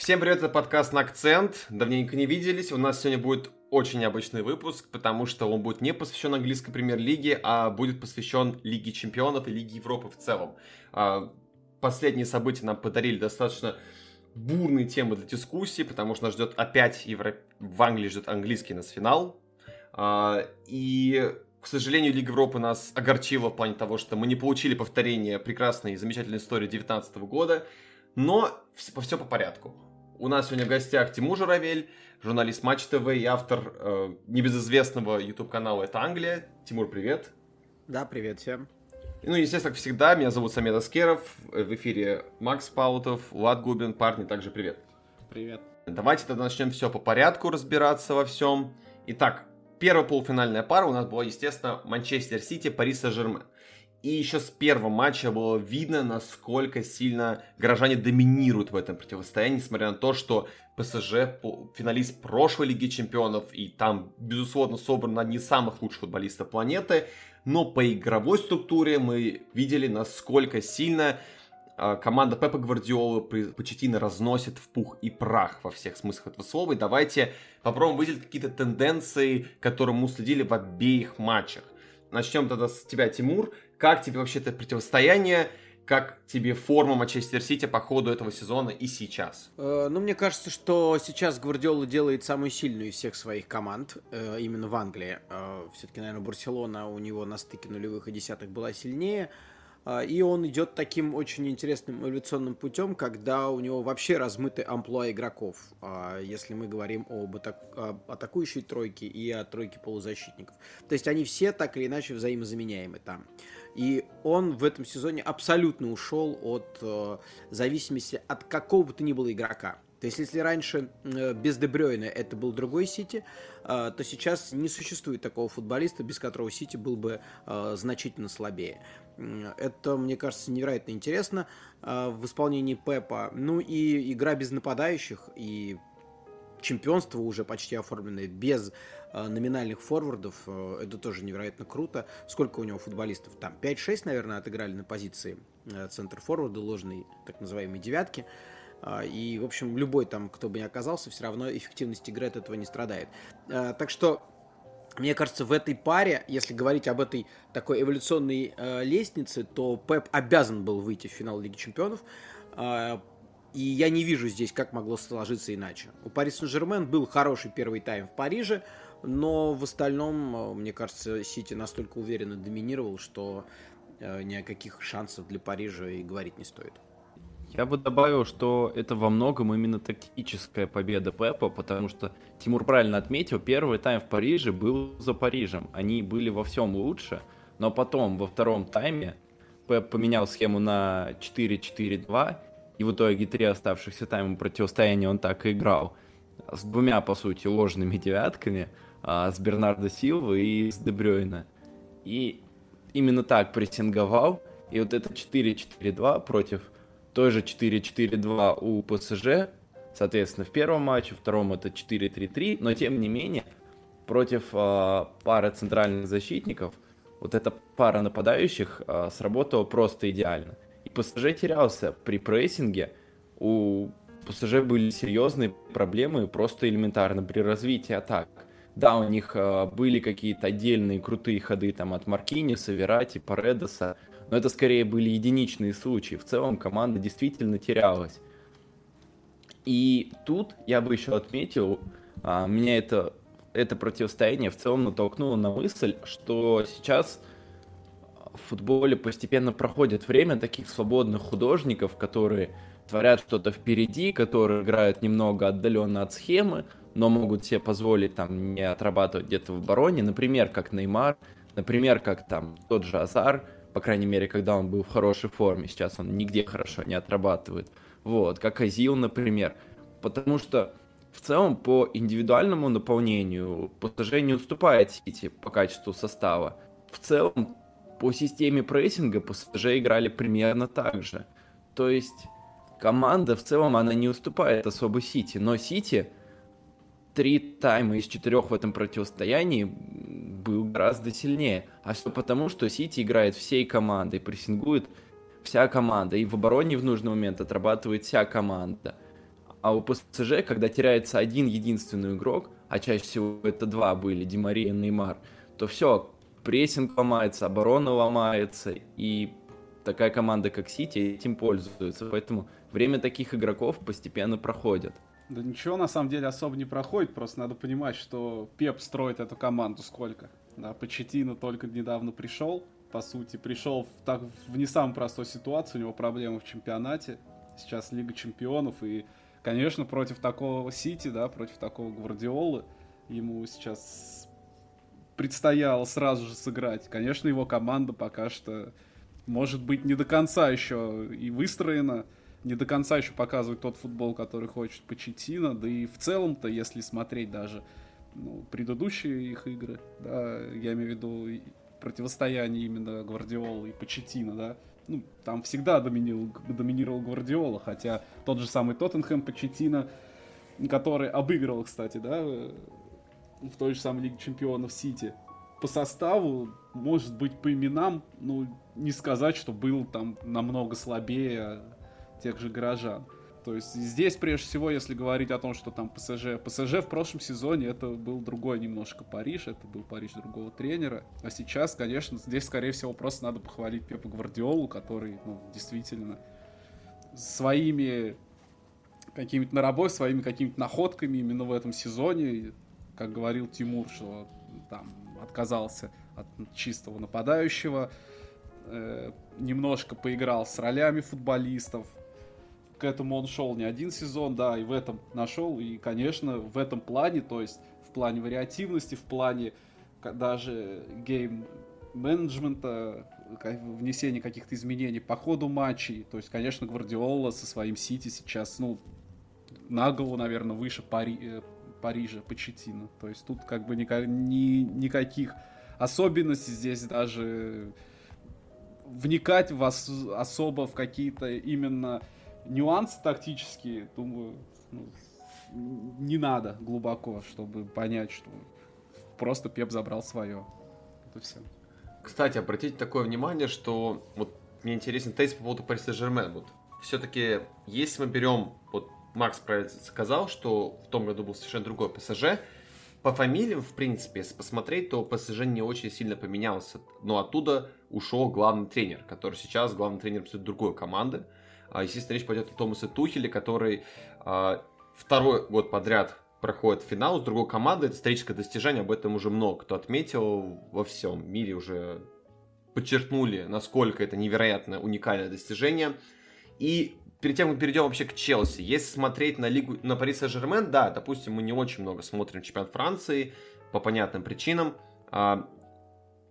Всем привет, это подкаст на акцент. Давненько не виделись. У нас сегодня будет очень необычный выпуск, потому что он будет не посвящен английской премьер-лиге, а будет посвящен Лиге чемпионов и Лиге Европы в целом. А, последние события нам подарили достаточно бурные темы для дискуссии, потому что нас ждет опять Евро... в Англии ждет английский нас финал. А, и к сожалению, Лига Европы нас огорчила в плане того, что мы не получили повторение прекрасной и замечательной истории 2019 года, но все по порядку. У нас сегодня в гостях Тимур Журавель, журналист Матч ТВ и автор э, небезызвестного YouTube-канала «Это Англия». Тимур, привет. Да, привет всем. Ну, естественно, как всегда, меня зовут Самед Аскеров, в эфире Макс Паутов, Влад Губин, парни, также привет. Привет. Давайте тогда начнем все по порядку разбираться во всем. Итак, первая полуфинальная пара у нас была, естественно, Манчестер Сити, Пари Сен-Жермен. И еще с первого матча было видно, насколько сильно горожане доминируют в этом противостоянии, несмотря на то, что ПСЖ финалист прошлой Лиги Чемпионов, и там, безусловно, собран одни из самых лучших футболистов планеты. Но по игровой структуре мы видели, насколько сильно а, команда Пепа Гвардиолы почти разносит в пух и прах во всех смыслах этого слова. И давайте попробуем выделить какие-то тенденции, которые мы следили в обеих матчах. Начнем тогда с тебя, Тимур. Как тебе вообще это противостояние? Как тебе форма Манчестер Сити по ходу этого сезона и сейчас? Э, ну, мне кажется, что сейчас Гвардиола делает самую сильную из всех своих команд, э, именно в Англии. Э, все-таки, наверное, Барселона у него на стыке нулевых и десятых была сильнее. А, и он идет таким очень интересным эволюционным путем, когда у него вообще размыты амплуа игроков. А, если мы говорим об атакующей тройке и о тройке полузащитников. То есть они все так или иначе взаимозаменяемы там. И он в этом сезоне абсолютно ушел от э, зависимости от какого бы то ни было игрока. То есть, если раньше э, без Дебрёйна это был другой Сити, э, то сейчас не существует такого футболиста, без которого Сити был бы э, значительно слабее. Это, мне кажется, невероятно интересно в исполнении Пепа. Ну и игра без нападающих, и чемпионство уже почти оформленное без номинальных форвардов. Это тоже невероятно круто. Сколько у него футболистов? Там 5-6, наверное, отыграли на позиции центр форварда, ложной так называемой девятки. А, и, в общем, любой там, кто бы ни оказался, все равно эффективность игры от этого не страдает. А, так что, мне кажется, в этой паре, если говорить об этой такой эволюционной э, лестнице, то Пеп обязан был выйти в финал Лиги Чемпионов. И я не вижу здесь, как могло сложиться иначе. У Пари Сен-Жермен был хороший первый тайм в Париже, но в остальном, мне кажется, Сити настолько уверенно доминировал, что ни о каких шансах для Парижа и говорить не стоит. Я бы добавил, что это во многом именно тактическая победа Пепа, потому что Тимур правильно отметил, первый тайм в Париже был за Парижем. Они были во всем лучше, но потом во втором тайме Пеп поменял схему на 4-4-2, и в итоге три оставшихся тайма противостояния он так и играл. С двумя, по сути, ложными девятками, а, с Бернардо Силва и с Дебрёйна. И именно так прессинговал, и вот это 4-4-2 против той же 4-4-2 у ПСЖ, соответственно, в первом матче, в втором это 4-3-3, но тем не менее, против э, пары центральных защитников, вот эта пара нападающих э, сработала просто идеально. И ПСЖ терялся при прессинге, у ПСЖ были серьезные проблемы просто элементарно при развитии атак. Да, у них э, были какие-то отдельные крутые ходы там от Маркиниса, Верати, Паредоса, но это скорее были единичные случаи. В целом команда действительно терялась. И тут я бы еще отметил, а, меня это, это противостояние в целом натолкнуло на мысль, что сейчас в футболе постепенно проходит время таких свободных художников, которые творят что-то впереди, которые играют немного отдаленно от схемы, но могут себе позволить там не отрабатывать где-то в обороне, например, как Неймар, например, как там тот же Азар, по крайней мере, когда он был в хорошей форме. Сейчас он нигде хорошо не отрабатывает. Вот, как Азил, например. Потому что в целом по индивидуальному наполнению ПСЖ не уступает Сити по качеству состава. В целом по системе прессинга ПСЖ играли примерно так же. То есть команда в целом она не уступает особо Сити, но Сити три тайма из четырех в этом противостоянии был гораздо сильнее. А все потому, что Сити играет всей командой, прессингует вся команда. И в обороне в нужный момент отрабатывает вся команда. А у ПСЖ, когда теряется один единственный игрок, а чаще всего это два были, Димария и Неймар, то все, прессинг ломается, оборона ломается, и такая команда, как Сити, этим пользуется. Поэтому время таких игроков постепенно проходит. Да ничего на самом деле особо не проходит, просто надо понимать, что Пеп строит эту команду сколько. Да, Почетина только недавно пришел, по сути, пришел в, так, в не самую простую ситуацию, у него проблемы в чемпионате, сейчас Лига Чемпионов, и, конечно, против такого Сити, да, против такого Гвардиолы, ему сейчас предстояло сразу же сыграть. Конечно, его команда пока что, может быть, не до конца еще и выстроена, не до конца еще показывает тот футбол, который хочет Почетина, да и в целом-то, если смотреть даже ну, предыдущие их игры, да, я имею в виду противостояние именно Гвардиола и Почетина, да, ну, там всегда доминировал, доминировал Гвардиола, хотя тот же самый Тоттенхэм Почетина, который обыгрывал, кстати, да, в той же самой Лиге Чемпионов Сити, по составу, может быть, по именам, ну, не сказать, что был там намного слабее тех же горожан. То есть здесь, прежде всего, если говорить о том, что там ПСЖ... ПСЖ в прошлом сезоне это был другой немножко Париж, это был Париж другого тренера. А сейчас, конечно, здесь, скорее всего, просто надо похвалить Пепа Гвардиолу, который, ну, действительно, своими какими-то наработками, своими какими-то находками именно в этом сезоне, как говорил Тимур, что там отказался от чистого нападающего, э, немножко поиграл с ролями футболистов, к этому он шел не один сезон, да, и в этом нашел. И, конечно, в этом плане, то есть в плане вариативности, в плане даже game менеджмента, внесения каких-то изменений по ходу матчей. То есть, конечно, Гвардиола со своим Сити сейчас, ну, на голову, наверное, выше Пари, э, Парижа, Почеттино. То есть тут как бы никак, ни, никаких особенностей здесь даже вникать в ос, особо в какие-то именно нюансы тактические, думаю, ну, не надо глубоко, чтобы понять, что просто Пеп забрал свое. Это все. Кстати, обратите такое внимание, что вот мне интересен тезис по поводу Пари Сен-Жермен. Вот все-таки, если мы берем, вот Макс правильно сказал, что в том году был совершенно другой ПСЖ, по фамилиям, в принципе, если посмотреть, то ПСЖ не очень сильно поменялся. Но оттуда ушел главный тренер, который сейчас главный тренер абсолютно другой команды. А, естественно, речь пойдет о Томасе Тухеле, который а, второй год подряд проходит финал с другой командой. Это историческое достижение, об этом уже много кто отметил во всем мире уже подчеркнули, насколько это невероятное, уникальное достижение. И перед тем, как перейдем вообще к Челси, если смотреть на лигу, на Пари Сен-Жермен, да, допустим, мы не очень много смотрим чемпионат Франции по понятным причинам. А,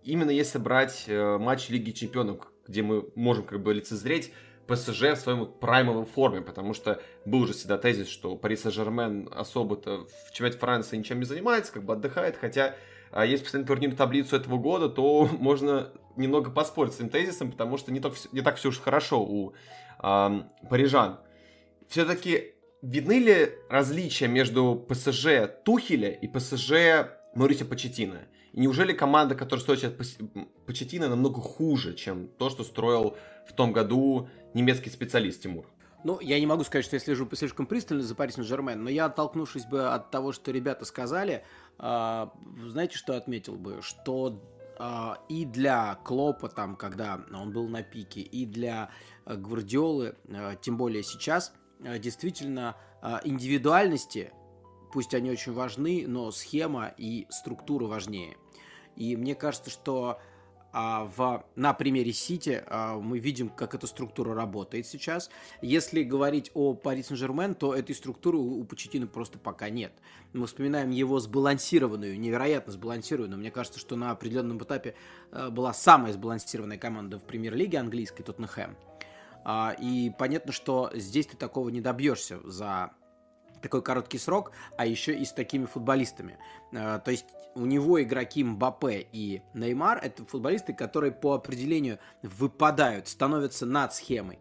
именно если брать э, матч Лиги Чемпионов, где мы можем как бы лицезреть ПСЖ в своем праймовом форме, потому что был же всегда тезис, что Пари Сен-Жермен особо-то в чемпионате Франции ничем не занимается, как бы отдыхает, хотя а если посмотреть турнирную таблицу этого года, то можно немного поспорить с этим тезисом, потому что не так, не так все уж хорошо у э, парижан. Все-таки видны ли различия между ПСЖ Тухеля и ПСЖ Маурисио Почетина? И неужели команда, которая стоит сейчас Почетина, намного хуже, чем то, что строил в том году немецкий специалист Тимур? Ну, я не могу сказать, что я слежу слишком пристально за Пари Сен-Жермен, но я, оттолкнувшись бы от того, что ребята сказали, э, знаете, что отметил бы? Что э, и для Клопа, там, когда он был на пике, и для э, Гвардиолы, э, тем более сейчас, действительно, индивидуальности, пусть они очень важны, но схема и структура важнее. И мне кажется, что а, в, на примере Сити а, мы видим, как эта структура работает сейчас. Если говорить о Пари Сен-Жермен, то этой структуры у Почетина просто пока нет. Мы вспоминаем его сбалансированную, невероятно сбалансированную. Мне кажется, что на определенном этапе а, была самая сбалансированная команда в премьер-лиге английской, Тоттенхэм. И понятно, что здесь ты такого не добьешься за такой короткий срок, а еще и с такими футболистами. То есть у него игроки Мбаппе и Неймар – это футболисты, которые по определению выпадают, становятся над схемой.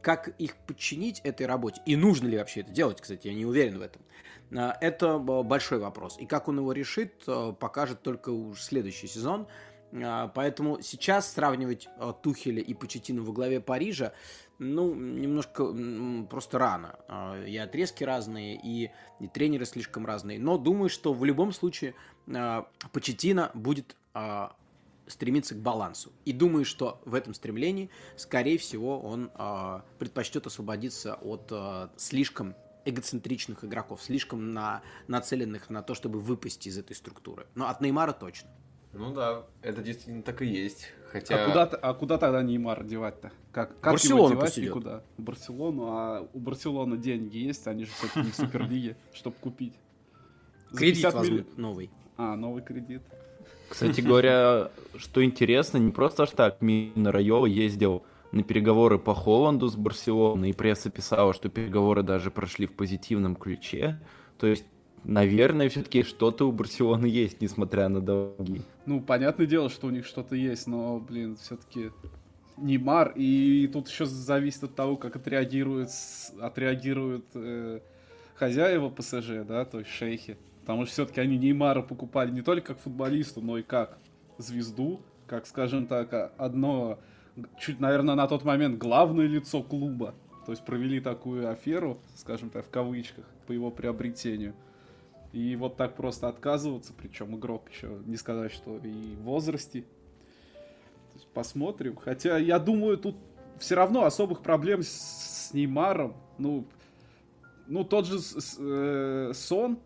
Как их подчинить этой работе? И нужно ли вообще это делать, кстати, я не уверен в этом. А, это большой вопрос. И как он его решит, э, покажет только уж следующий сезон. Поэтому сейчас сравнивать Тухеля и Почетину во главе Парижа, ну, немножко просто рано. А, и отрезки разные, и, и тренеры слишком разные. Но думаю, что в любом случае Почетина будет стремиться к балансу. И думаю, что в этом стремлении, скорее всего, он предпочтет освободиться от слишком эгоцентричных игроков, слишком на, нацеленных на то, чтобы выпасть из этой структуры. Но от Неймара точно. Ну да, это действительно так и есть. Хотя... А, куда, а куда тогда Неймар девать-то? Как, как Барселону его девать и куда? В Барселону, а у Барселоны деньги есть, они же все-таки не в Суперлиге, чтобы купить. кредит возьмут новый. А, новый кредит. Кстати говоря, что интересно, не просто ж так Мина Райова ездил на переговоры по Холланду с Барселоной, и пресса писала, что переговоры даже прошли в позитивном ключе. То есть, наверное, все-таки что-то у Барселоны есть, несмотря на долги. Ну, понятное дело, что у них что-то есть, но, блин, все-таки Неймар, и тут еще зависит от того, как отреагируют, отреагируют э, хозяева ПСЖ, да, то есть шейхи. Потому что все-таки они Неймара покупали не только как футболисту, но и как звезду, как, скажем так, одно чуть, наверное, на тот момент главное лицо клуба. То есть провели такую аферу, скажем так, в кавычках, по его приобретению. И вот так просто отказываться, причем игрок еще не сказать, что и в возрасте. Посмотрим. Хотя я думаю, тут все равно особых проблем с, с Неймаром. Ну, ну тот же э, Сон,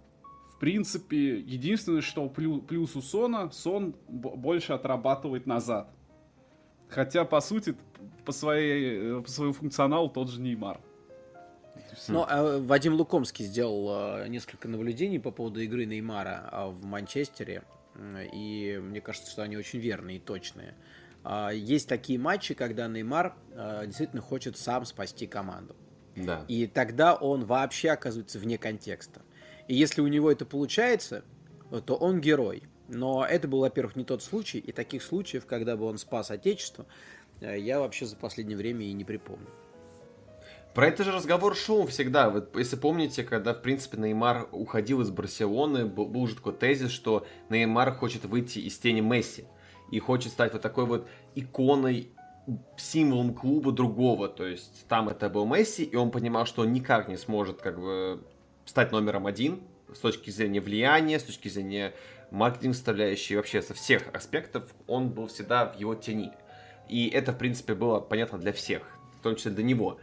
в принципе, единственное, что плюс, плюс у Сона, Сон больше отрабатывает назад. Хотя, по сути, по, своей, э, по своему функционалу тот же Неймар. Ну, а Вадим Лукомский сделал э, несколько наблюдений по поводу игры Неймара а, в Манчестере. И мне кажется, что они очень верные и точные. А, есть такие матчи, когда Неймар э, действительно хочет сам спасти команду. Да. И тогда он вообще оказывается вне контекста. И если у него это получается, то он герой. Но это был, во-первых, не тот случай, и таких случаев, когда бы он спас Отечество, э, я вообще за последнее время и не припомню. Про это же разговор шел всегда. Вот, если помните, когда, в принципе, Неймар уходил из Барселоны, был, был уже такой тезис, что Неймар хочет выйти из тени Месси и хочет стать вот такой вот иконой, символом клуба другого. То есть там это был Месси, и он понимал, что он никак не сможет как бы стать номером один с точки зрения влияния, с точки зрения маркетинг составляющей, вообще со всех аспектов, он был всегда в его тени. И это, в принципе, было понятно для всех, в том числе для него.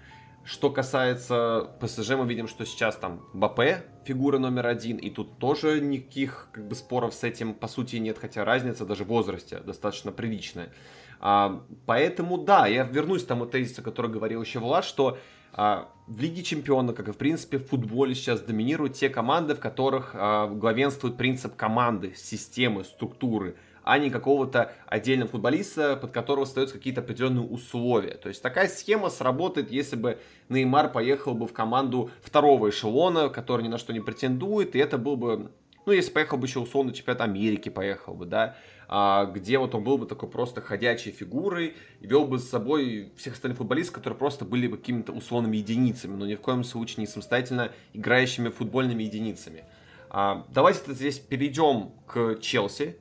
Что касается ПСЖ, мы видим, что сейчас там Бапе фигура номер один, и тут тоже никаких как бы, споров с этим по сути нет, хотя разница даже в возрасте достаточно приличная. А, поэтому да, я вернусь к тому тезису, который говорил еще Влад, что а, в Лиге Чемпионов, как и в принципе в футболе сейчас доминируют те команды, в которых а, главенствует принцип команды, системы, структуры, а не какого-то отдельного футболиста, под которого остаются какие-то определенные условия. То есть такая схема сработает, если бы Неймар поехал бы в команду второго эшелона, который ни на что не претендует, и это был бы, ну, если поехал бы еще условно чемпионат Америки, поехал бы, да, а, где вот он был бы такой просто ходячей фигурой и вел бы с собой всех остальных футболистов, которые просто были бы какими-то условными единицами, но ни в коем случае не самостоятельно играющими футбольными единицами. А, давайте здесь перейдем к Челси,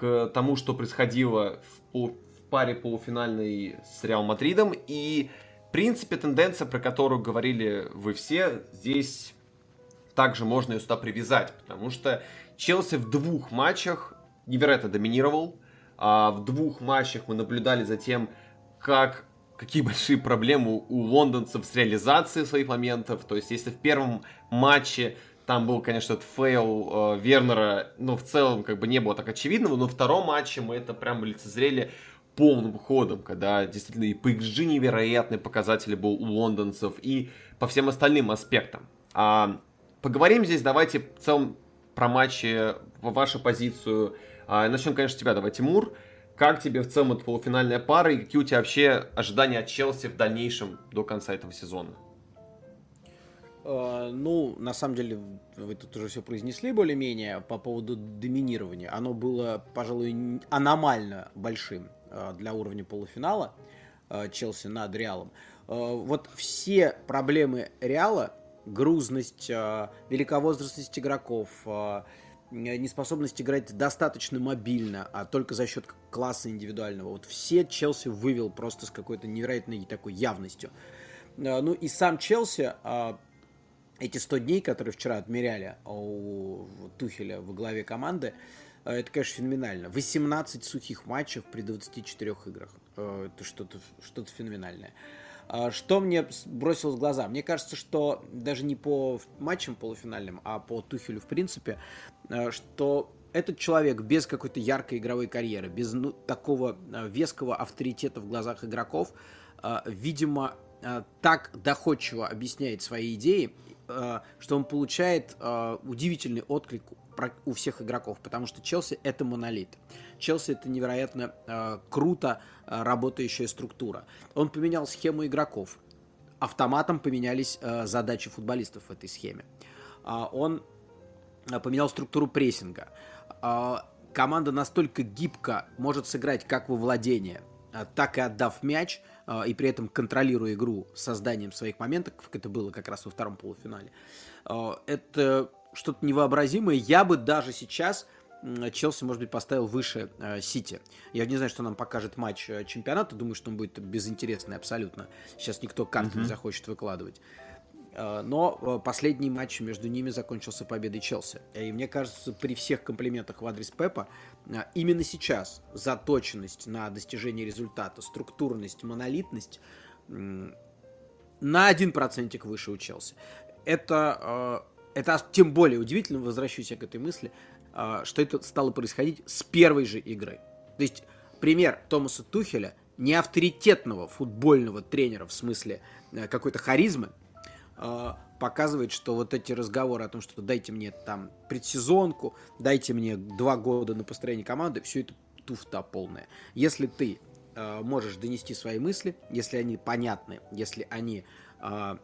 к тому, что происходило в, пол, в паре полуфинальной с Реал Мадридом. И, в принципе, тенденция, про которую говорили вы все, здесь также можно ее сюда привязать, потому что Челси в двух матчах невероятно доминировал. А в двух матчах мы наблюдали за тем, как какие большие проблемы у лондонцев с реализацией своих моментов. То есть, если в первом матче там был, конечно, этот fail э, Вернера, но в целом как бы не было так очевидного, но в втором матче мы это прям лицезрели полным ходом, когда действительно и по xG невероятный показатель был у лондонцев, и по всем остальным аспектам. А, поговорим здесь, давайте в целом про матчи, вашу позицию а, начнем, конечно, с тебя. Давай, Тимур. Как тебе в целом эта полуфинальная пара и какие у тебя вообще ожидания от Челси в дальнейшем до конца этого сезона? Uh, ну, на самом деле, вы тут уже все произнесли более-менее по поводу доминирования. Оно было, пожалуй, аномально большим uh, для уровня полуфинала uh, Челси над Реалом. Вот все проблемы Реала, грузность, великовозрастность игроков, неспособность играть достаточно мобильно, а только за счет класса индивидуального. Вот все Челси вывел просто с какой-то невероятной такой явностью. Ну и сам Челси, а, эти 100 дней, которые вчера отмеряли у Тухеля во главе команды, это, конечно, феноменально. 18 сухих матчев при 24 играх. Это что-то что феноменальное. А, что мне бросилось в глаза? Мне кажется, что даже не по матчам полуфинальным, а по Тухелю в принципе, а, что этот человек без какой-то яркой игровой карьеры, без ну, такого а, веского авторитета в глазах игроков, видимо, так доходчиво объясняет свои идеи, что он получает удивительный отклик у всех игроков, потому что Челси это монолит. Челси это невероятно э, круто э, работающая структура. Он поменял схему игроков. Автоматом поменялись э, задачи футболистов в этой схеме. Э, он поменял структуру прессинга. Э, команда настолько гибко может сыграть как во владение, э, так и отдав мяч, э, и при этом контролируя игру созданием своих моментов, как это было как раз во втором полуфинале. Э, это что-то невообразимое. Я бы даже сейчас Челси, может быть, поставил выше э, Сити. Я не знаю, что нам покажет матч чемпионата. Думаю, что он будет безинтересный абсолютно. Сейчас никто карты не захочет выкладывать. Э, но последний матч между ними закончился победой Челси. И мне кажется, при всех комплиментах в адрес Пепа, именно сейчас заточенность на достижение результата, структурность, монолитность на один процентик выше у Челси. Это, это тем более удивительно, возвращусь я к этой мысли, что это стало происходить с первой же игры. То есть пример Томаса Тухеля, не авторитетного футбольного тренера в смысле э, какой-то харизмы, показывает, что вот эти разговоры о том, что дайте мне там предсезонку, дайте мне два года на построение команды, все это туфта полная. Если ты э, можешь донести свои мысли, если они понятны, если они э,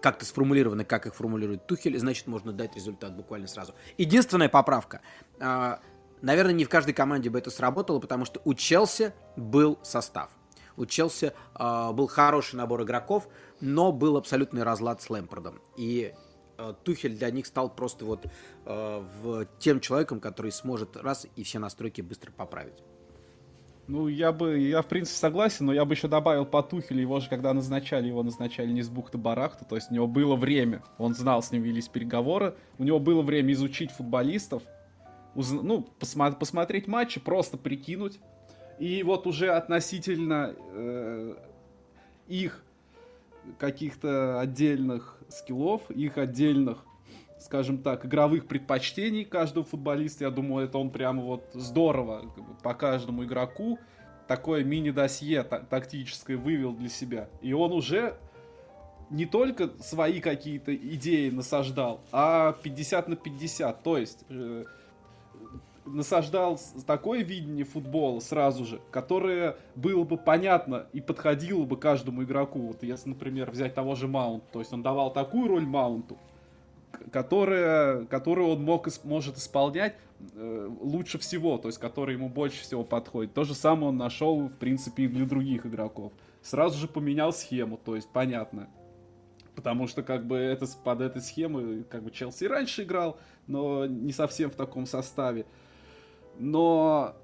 как-то сформулированы, как их формулирует Тухель, значит, можно дать результат буквально сразу. Единственная поправка. А, наверное, не в каждой команде бы это сработало, потому что у Челси был состав. У Челси э, был хороший набор игроков, но был абсолютный разлад с Лэмпордом. И э, Тухель для них стал просто вот э, в тем человеком, который сможет раз и все настройки быстро поправить. Ну, я бы, я в принципе согласен, но я бы еще добавил по Тухелю, его же, когда назначали, его назначали не с бухты барахта, то есть у него было время, он знал, с ним велись переговоры, у него было время изучить футболистов, уз... ну, посма- посмотреть матчи, просто прикинуть, и вот уже относительно э, их каких-то отдельных скиллов, их отдельных скажем так, игровых предпочтений каждого футболиста. Я думаю, это он прямо вот здорово по каждому игроку такое мини-досье тактическое вывел для себя. И он уже не только свои какие-то идеи насаждал, а 50 на 50. То есть э, насаждал такое видение футбола сразу же, которое было бы понятно и подходило бы каждому игроку. Вот если, например, взять того же Маунт, то есть он давал такую роль Маунту, которые, которые он мог, может исполнять э, лучше всего, то есть которые ему больше всего подходит. То же самое он нашел, в принципе, и для других игроков. Сразу же поменял схему, то есть понятно. Потому что как бы это, под этой схемой как бы Челси раньше играл, но не совсем в таком составе. Но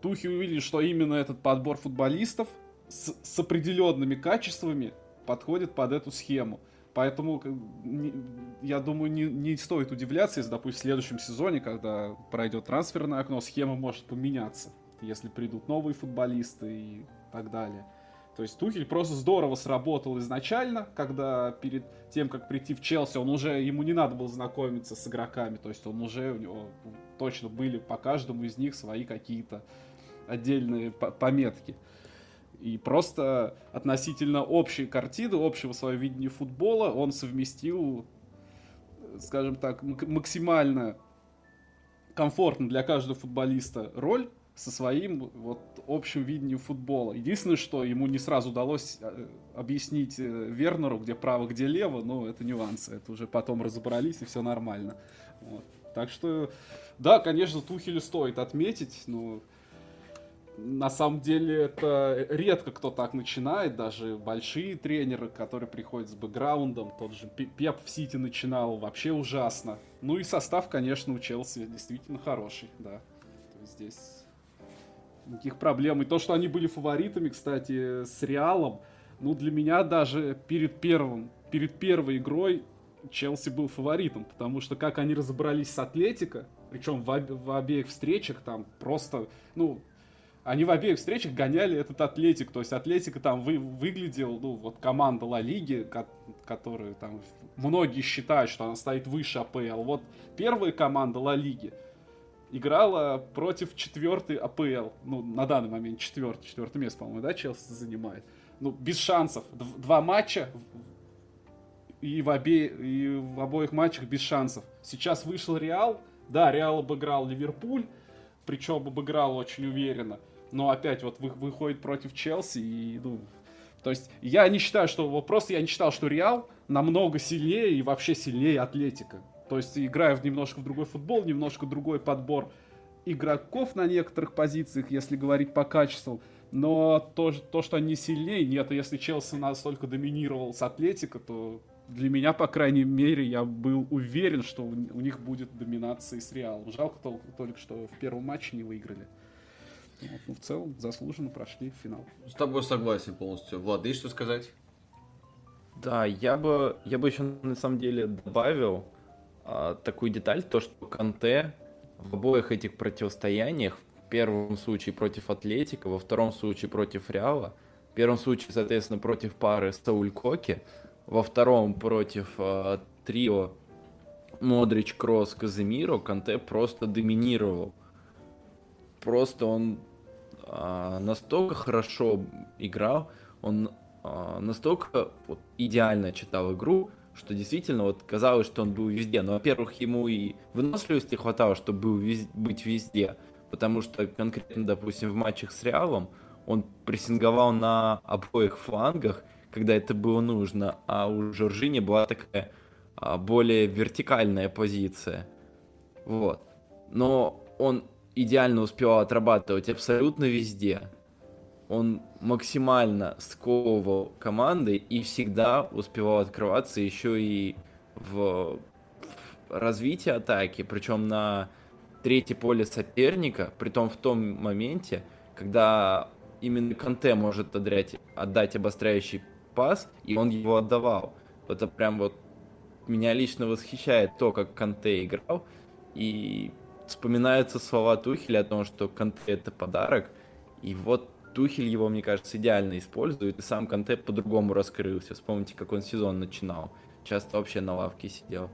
Тухи увидели, что именно этот подбор футболистов с, с определенными качествами подходит под эту схему. Поэтому я думаю, не, не стоит удивляться, если, допустим, в следующем сезоне, когда пройдет трансферное окно, схема может поменяться, если придут новые футболисты и так далее. То есть Тухель просто здорово сработал изначально, когда перед тем, как прийти в Челси, он уже, ему не надо было знакомиться с игроками, то есть он уже, у него точно были по каждому из них свои какие-то отдельные пометки. И просто относительно общей картины, общего своего видения футбола, он совместил, скажем так, максимально комфортно для каждого футболиста роль со своим вот общим видением футбола. Единственное, что ему не сразу удалось э, объяснить э, Вернеру, где право, где лево, но это нюансы, это уже потом разобрались и все нормально. Вот. Так что, да, конечно, Тухелю стоит отметить, но на самом деле это редко кто так начинает, даже большие тренеры, которые приходят с бэкграундом, тот же Пеп в Сити начинал вообще ужасно. Ну и состав, конечно, у Челси действительно хороший, да. Здесь никаких проблем. И то, что они были фаворитами, кстати, с Реалом, ну для меня даже перед первым, перед первой игрой Челси был фаворитом, потому что как они разобрались с Атлетико, причем в, об, в обеих встречах там просто, ну, они в обеих встречах гоняли этот Атлетик. То есть Атлетика там вы, выглядел, ну, вот команда Ла Лиги, ко, которую там многие считают, что она стоит выше АПЛ. Вот первая команда Ла Лиги играла против четвертой АПЛ. Ну, на данный момент четвертый, четвертое место, по-моему, да, Челси занимает. Ну, без шансов. Два матча и в, обе... и в обоих матчах без шансов. Сейчас вышел Реал. Да, Реал обыграл Ливерпуль, причем обыграл очень уверенно но опять вот вы, выходит против Челси и, ну, то есть я не считаю, что, вот просто я не считал, что Реал намного сильнее и вообще сильнее Атлетика. То есть играя в немножко в другой футбол, немножко другой подбор игроков на некоторых позициях, если говорить по качеству. Но то, то что они сильнее, нет. Если Челси настолько доминировал с Атлетика, то для меня, по крайней мере, я был уверен, что у, них будет доминация с Реалом. Жалко только, только, что в первом матче не выиграли. Вот, ну, в целом, заслуженно прошли в финал. С тобой согласен полностью. Влад, есть что сказать? Да, я бы, я бы еще на самом деле добавил а, такую деталь, то, что Канте в обоих этих противостояниях, в первом случае против Атлетика, во втором случае против Реала, в первом случае, соответственно, против пары Сауль Коки, во втором против а, трио Модрич, Кросс, Казимиро, Канте просто доминировал просто он а, настолько хорошо играл, он а, настолько вот, идеально читал игру, что действительно вот казалось, что он был везде. Но, во-первых, ему и выносливости хватало, чтобы был вез... быть везде, потому что конкретно, допустим, в матчах с Реалом он прессинговал на обоих флангах, когда это было нужно, а у Жоржини была такая а, более вертикальная позиция. Вот. Но он идеально успевал отрабатывать абсолютно везде. Он максимально сковывал команды и всегда успевал открываться еще и в, в развитии атаки, причем на третье поле соперника, при том в том моменте, когда именно Канте может отдать, отдать обостряющий пас, и он его отдавал. Это прям вот меня лично восхищает то, как Канте играл, и вспоминаются слова Тухеля о том, что Канте это подарок, и вот Тухель его, мне кажется, идеально использует, и сам Канте по-другому раскрылся. Вспомните, как он сезон начинал. Часто вообще на лавке сидел.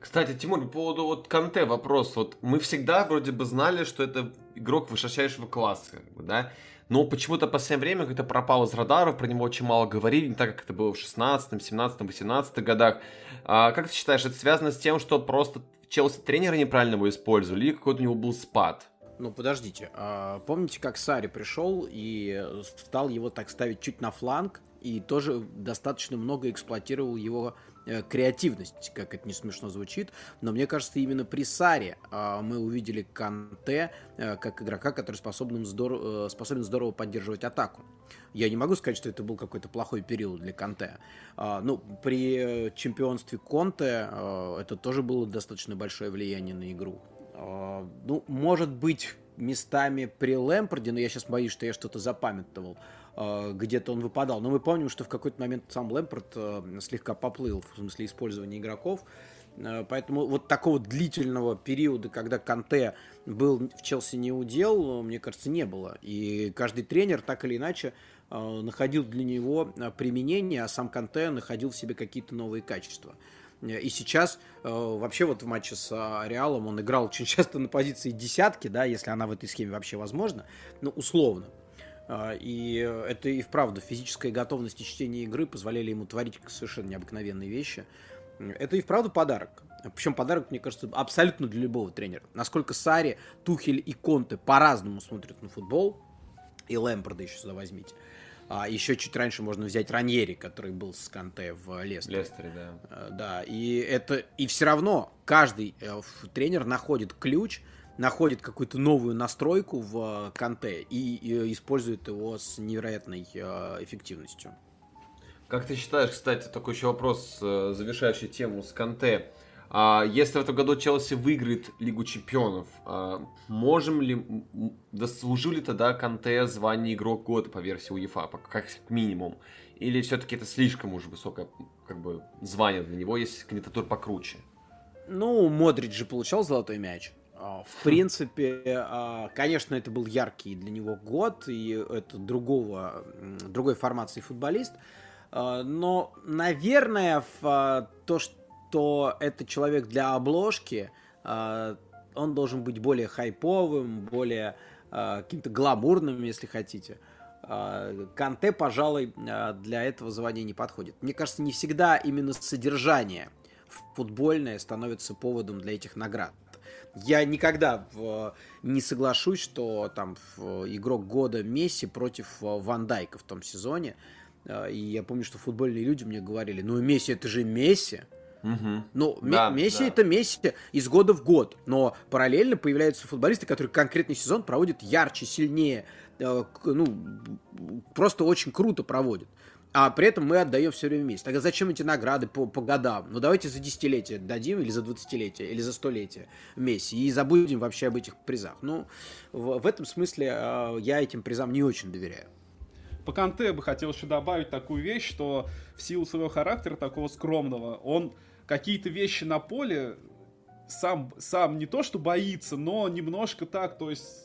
Кстати, Тимур, по поводу вот Канте вопрос. Вот мы всегда вроде бы знали, что это игрок высочайшего класса, да? Но почему-то в последнее время как-то пропал из радаров, про него очень мало говорили, не так, как это было в 16, 17, 18 годах. А, как ты считаешь, это связано с тем, что просто Челси тренеры неправильно его использовали, или какой-то у него был спад? Ну, подождите. А, помните, как Сари пришел и стал его так ставить чуть на фланг, и тоже достаточно много эксплуатировал его креативность, как это не смешно звучит, но мне кажется, именно при Саре э, мы увидели Канте э, как игрока, который способен здорово, э, способен здорово поддерживать атаку. Я не могу сказать, что это был какой-то плохой период для Канте. Э, ну, при чемпионстве Конте э, это тоже было достаточно большое влияние на игру. Э, ну, может быть, местами при Лэмпорде, но я сейчас боюсь, что я что-то запамятовал. Э, где-то он выпадал. Но мы помним, что в какой-то момент сам Лэмпорт э, слегка поплыл в смысле использования игроков. Э, поэтому вот такого длительного периода, когда Канте был в Челси не удел, мне кажется, не было. И каждый тренер так или иначе находил для него применение, а сам Канте находил в себе какие-то новые качества. И сейчас вообще вот в матче с Реалом он играл очень часто на позиции десятки, да, если она в этой схеме вообще возможна, ну, условно. А, и это и вправду физическая готовность и чтение игры позволяли ему творить совершенно необыкновенные вещи. Это и вправду подарок. Причем подарок, мне кажется, абсолютно для любого тренера. Насколько Сари, Тухель и Конте по-разному смотрят на футбол, и Лэмпорда еще сюда возьмите. А еще чуть раньше можно взять Раньери, который был с Канте в Лестере. Лестере, да. А, да, и это и все равно каждый э, тренер находит ключ находит какую-то новую настройку в Канте и, и использует его с невероятной э, эффективностью. Как ты считаешь, кстати, такой еще вопрос, э, завершающий тему с Канте. А если в этом году Челси выиграет Лигу Чемпионов, а можем ли, заслужил ли тогда Канте звание игрок года по версии УЕФА, как минимум? Или все-таки это слишком уже высокое как бы, звание для него, есть кандидатура покруче? Ну, Модрич же получал золотой мяч. А, в принципе, а, конечно, это был яркий для него год, и это другого, другой формации футболист. А, но, наверное, в то, что это человек для обложки, он должен быть более хайповым, более каким-то гламурным, если хотите. Канте, пожалуй, для этого звания не подходит. Мне кажется, не всегда именно содержание футбольное становится поводом для этих наград. Я никогда в, не соглашусь, что там в, игрок года Месси против э, Ван Дайка в том сезоне. Э, и я помню, что футбольные люди мне говорили, ну Месси это же Месси. Угу. Ну, да, Месси да. это Месси из года в год. Но параллельно появляются футболисты, которые конкретный сезон проводят ярче, сильнее. Э, ну, просто очень круто проводят а при этом мы отдаем все время вместе. Тогда зачем эти награды по, по годам? Ну, давайте за десятилетие дадим, или за двадцатилетие, или за столетие Месси, и забудем вообще об этих призах. Ну, в, в этом смысле э, я этим призам не очень доверяю. По Канте бы хотел еще добавить такую вещь, что в силу своего характера, такого скромного, он какие-то вещи на поле сам, сам не то что боится, но немножко так, то есть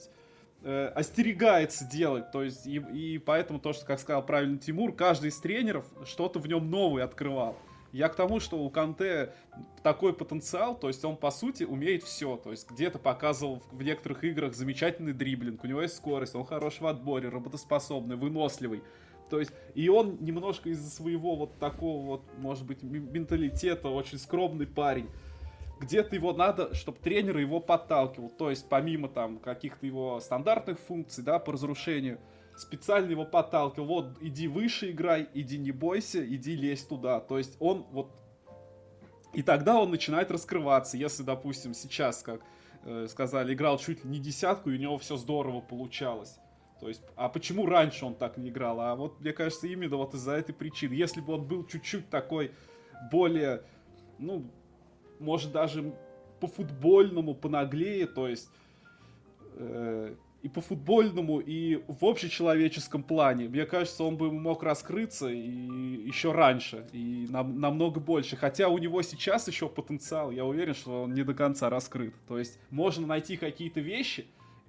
э, остерегается делать. То есть, и, и поэтому то, что, как сказал правильно Тимур, каждый из тренеров что-то в нем новое открывал. Я к тому, что у Канте такой потенциал, то есть он, по сути, умеет все. То есть где-то показывал в некоторых играх замечательный дриблинг, у него есть скорость, он хороший в отборе, работоспособный, выносливый. То есть, и он немножко из-за своего вот такого вот, может быть, менталитета, очень скромный парень, где-то его надо, чтобы тренер его подталкивал. То есть, помимо там каких-то его стандартных функций, да, по разрушению, специально его подталкивал. Вот, иди выше играй, иди не бойся, иди лезь туда. То есть, он вот... И тогда он начинает раскрываться. Если, допустим, сейчас, как э, сказали, играл чуть ли не десятку, и у него все здорово получалось. То есть, а почему раньше он так не играл? А вот, мне кажется, именно вот из-за этой причины. Если бы он был чуть-чуть такой более, ну, может даже по футбольному понаглее, то есть э, и по футбольному, и в общечеловеческом плане. Мне кажется, он бы мог раскрыться и еще раньше, и нам, намного больше. Хотя у него сейчас еще потенциал, я уверен, что он не до конца раскрыт. То есть можно найти какие-то вещи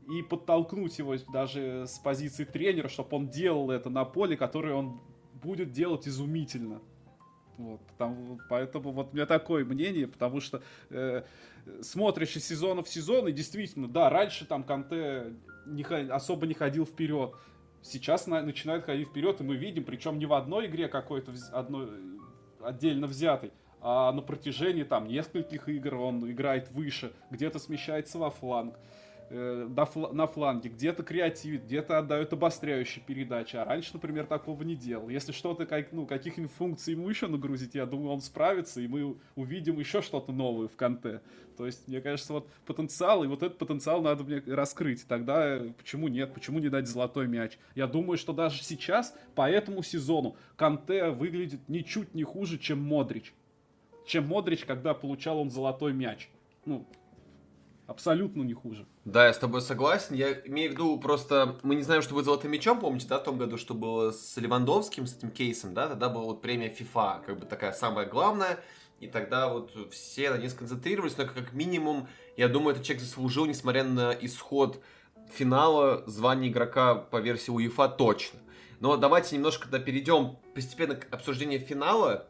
и подтолкнуть его даже с позиции тренера, чтобы он делал это на поле, которое он будет делать изумительно. Вот, потому, поэтому вот у меня такое мнение, потому что э, смотришь из сезона в сезон, и действительно, да, раньше там Канте не, особо не ходил вперед. Сейчас на, начинает ходить вперед, и мы видим, причем не в одной игре какой-то одной, отдельно взятой, а на протяжении там нескольких игр он играет выше, где-то смещается во фланг на, фл- на фланге, где-то креативит, где-то отдает обостряющие передачи, а раньше, например, такого не делал. Если что-то, как, ну, каких-нибудь функций ему еще нагрузить, я думаю, он справится, и мы увидим еще что-то новое в Канте. То есть, мне кажется, вот потенциал, и вот этот потенциал надо мне раскрыть. Тогда э, почему нет, почему не дать золотой мяч? Я думаю, что даже сейчас, по этому сезону, Канте выглядит ничуть не хуже, чем Модрич. Чем Модрич, когда получал он золотой мяч. Ну, абсолютно не хуже. Да, я с тобой согласен. Я имею в виду просто, мы не знаем, что вы золотым мячом, помните, да, в том году, что было с Левандовским, с этим кейсом, да, тогда была вот премия FIFA, как бы такая самая главная, и тогда вот все на ней сконцентрировались, но как минимум, я думаю, этот человек заслужил, несмотря на исход финала, звание игрока по версии УЕФА точно. Но давайте немножко тогда перейдем постепенно к обсуждению финала,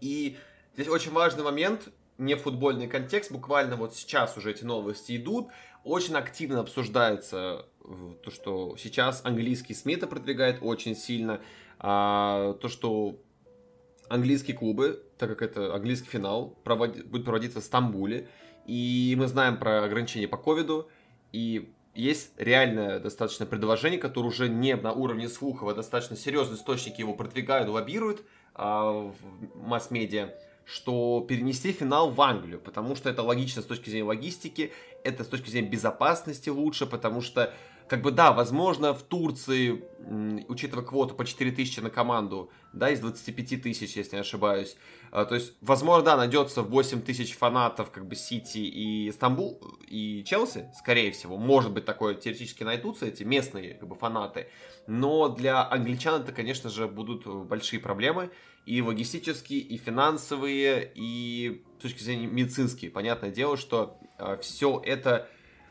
и здесь очень важный момент, не футбольный контекст, буквально вот сейчас уже эти новости идут, очень активно обсуждается э, то, что сейчас английский СМИ это продвигает очень сильно, а, то, что английские клубы, так как это английский финал, проводи, будет проводиться в Стамбуле, и мы знаем про ограничения по ковиду, и есть реальное достаточно предложение, которое уже не на уровне слухов, а достаточно серьезные источники его продвигают, лоббируют а, в масс-медиа, что перенести финал в Англию, потому что это логично с точки зрения логистики, это с точки зрения безопасности лучше, потому что как бы да, возможно, в Турции, учитывая квоту по 4 тысячи на команду, да, из 25 тысяч, если не ошибаюсь, а, то есть, возможно, да, найдется 8 тысяч фанатов, как бы, Сити и Стамбул, и Челси, скорее всего, может быть, такое теоретически найдутся, эти местные, как бы, фанаты, но для англичан это, конечно же, будут большие проблемы, и логистические, и финансовые, и с точки зрения медицинские. Понятное дело, что э, все это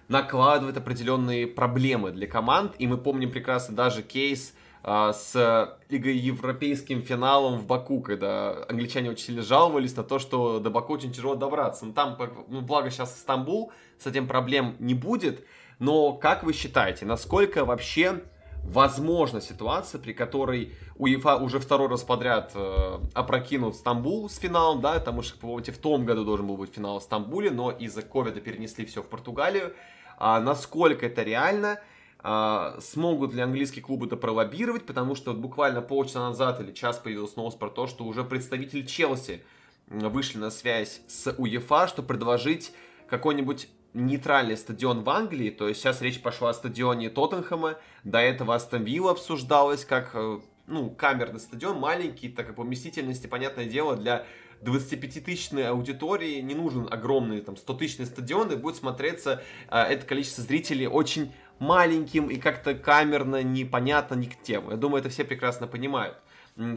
накладывает определенные проблемы для команд. И мы помним прекрасно даже кейс а, с Лигой Европейским финалом в Баку, когда англичане очень сильно жаловались на то, что до Баку очень тяжело добраться. Ну, там, ну, благо сейчас Стамбул, с этим проблем не будет. Но как вы считаете, насколько вообще возможна ситуация, при которой УЕФА уже второй раз подряд э, опрокинут Стамбул с финалом, да, потому что, помните, в том году должен был быть финал в Стамбуле, но из-за ковида перенесли все в Португалию. А, насколько это реально, а, смогут ли английские клубы это пролоббировать, потому что вот буквально полчаса назад или час появилась новость про то, что уже представители Челси вышли на связь с УЕФА, чтобы предложить какой-нибудь нейтральный стадион в Англии, то есть сейчас речь пошла о стадионе Тоттенхэма, до этого Астон Вилла обсуждалось как э, ну, камерный стадион, маленький, так как по вместительности, понятное дело, для 25-тысячной аудитории не нужен огромный там 100-тысячный стадион, и будет смотреться э, это количество зрителей очень маленьким и как-то камерно, непонятно ни к тему. Я думаю, это все прекрасно понимают.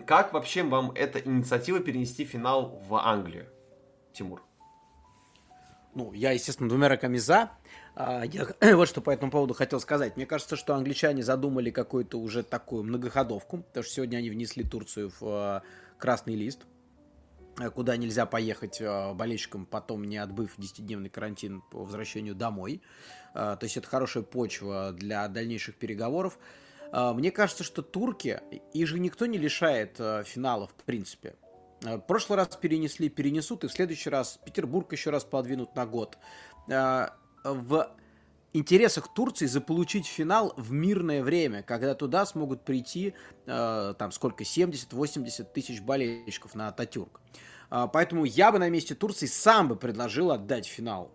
Как вообще вам эта инициатива перенести финал в Англию, Тимур? Ну, я, естественно, двумя руками за. А, я вот что по этому поводу хотел сказать. Мне кажется, что англичане задумали какую-то уже такую многоходовку, потому что сегодня они внесли Турцию в а, красный лист. Э, куда нельзя поехать э, болельщикам, потом не отбыв 10-дневный карантин по возвращению домой. То есть это хорошая почва для дальнейших переговоров. Мне кажется, что турки, их же никто не лишает финалов, в принципе. В прошлый раз перенесли, перенесут, и в следующий раз Петербург еще раз подвинут на год. В интересах Турции заполучить финал в мирное время, когда туда смогут прийти, там сколько, 70-80 тысяч болельщиков на Ататюрк. Поэтому я бы на месте Турции сам бы предложил отдать финал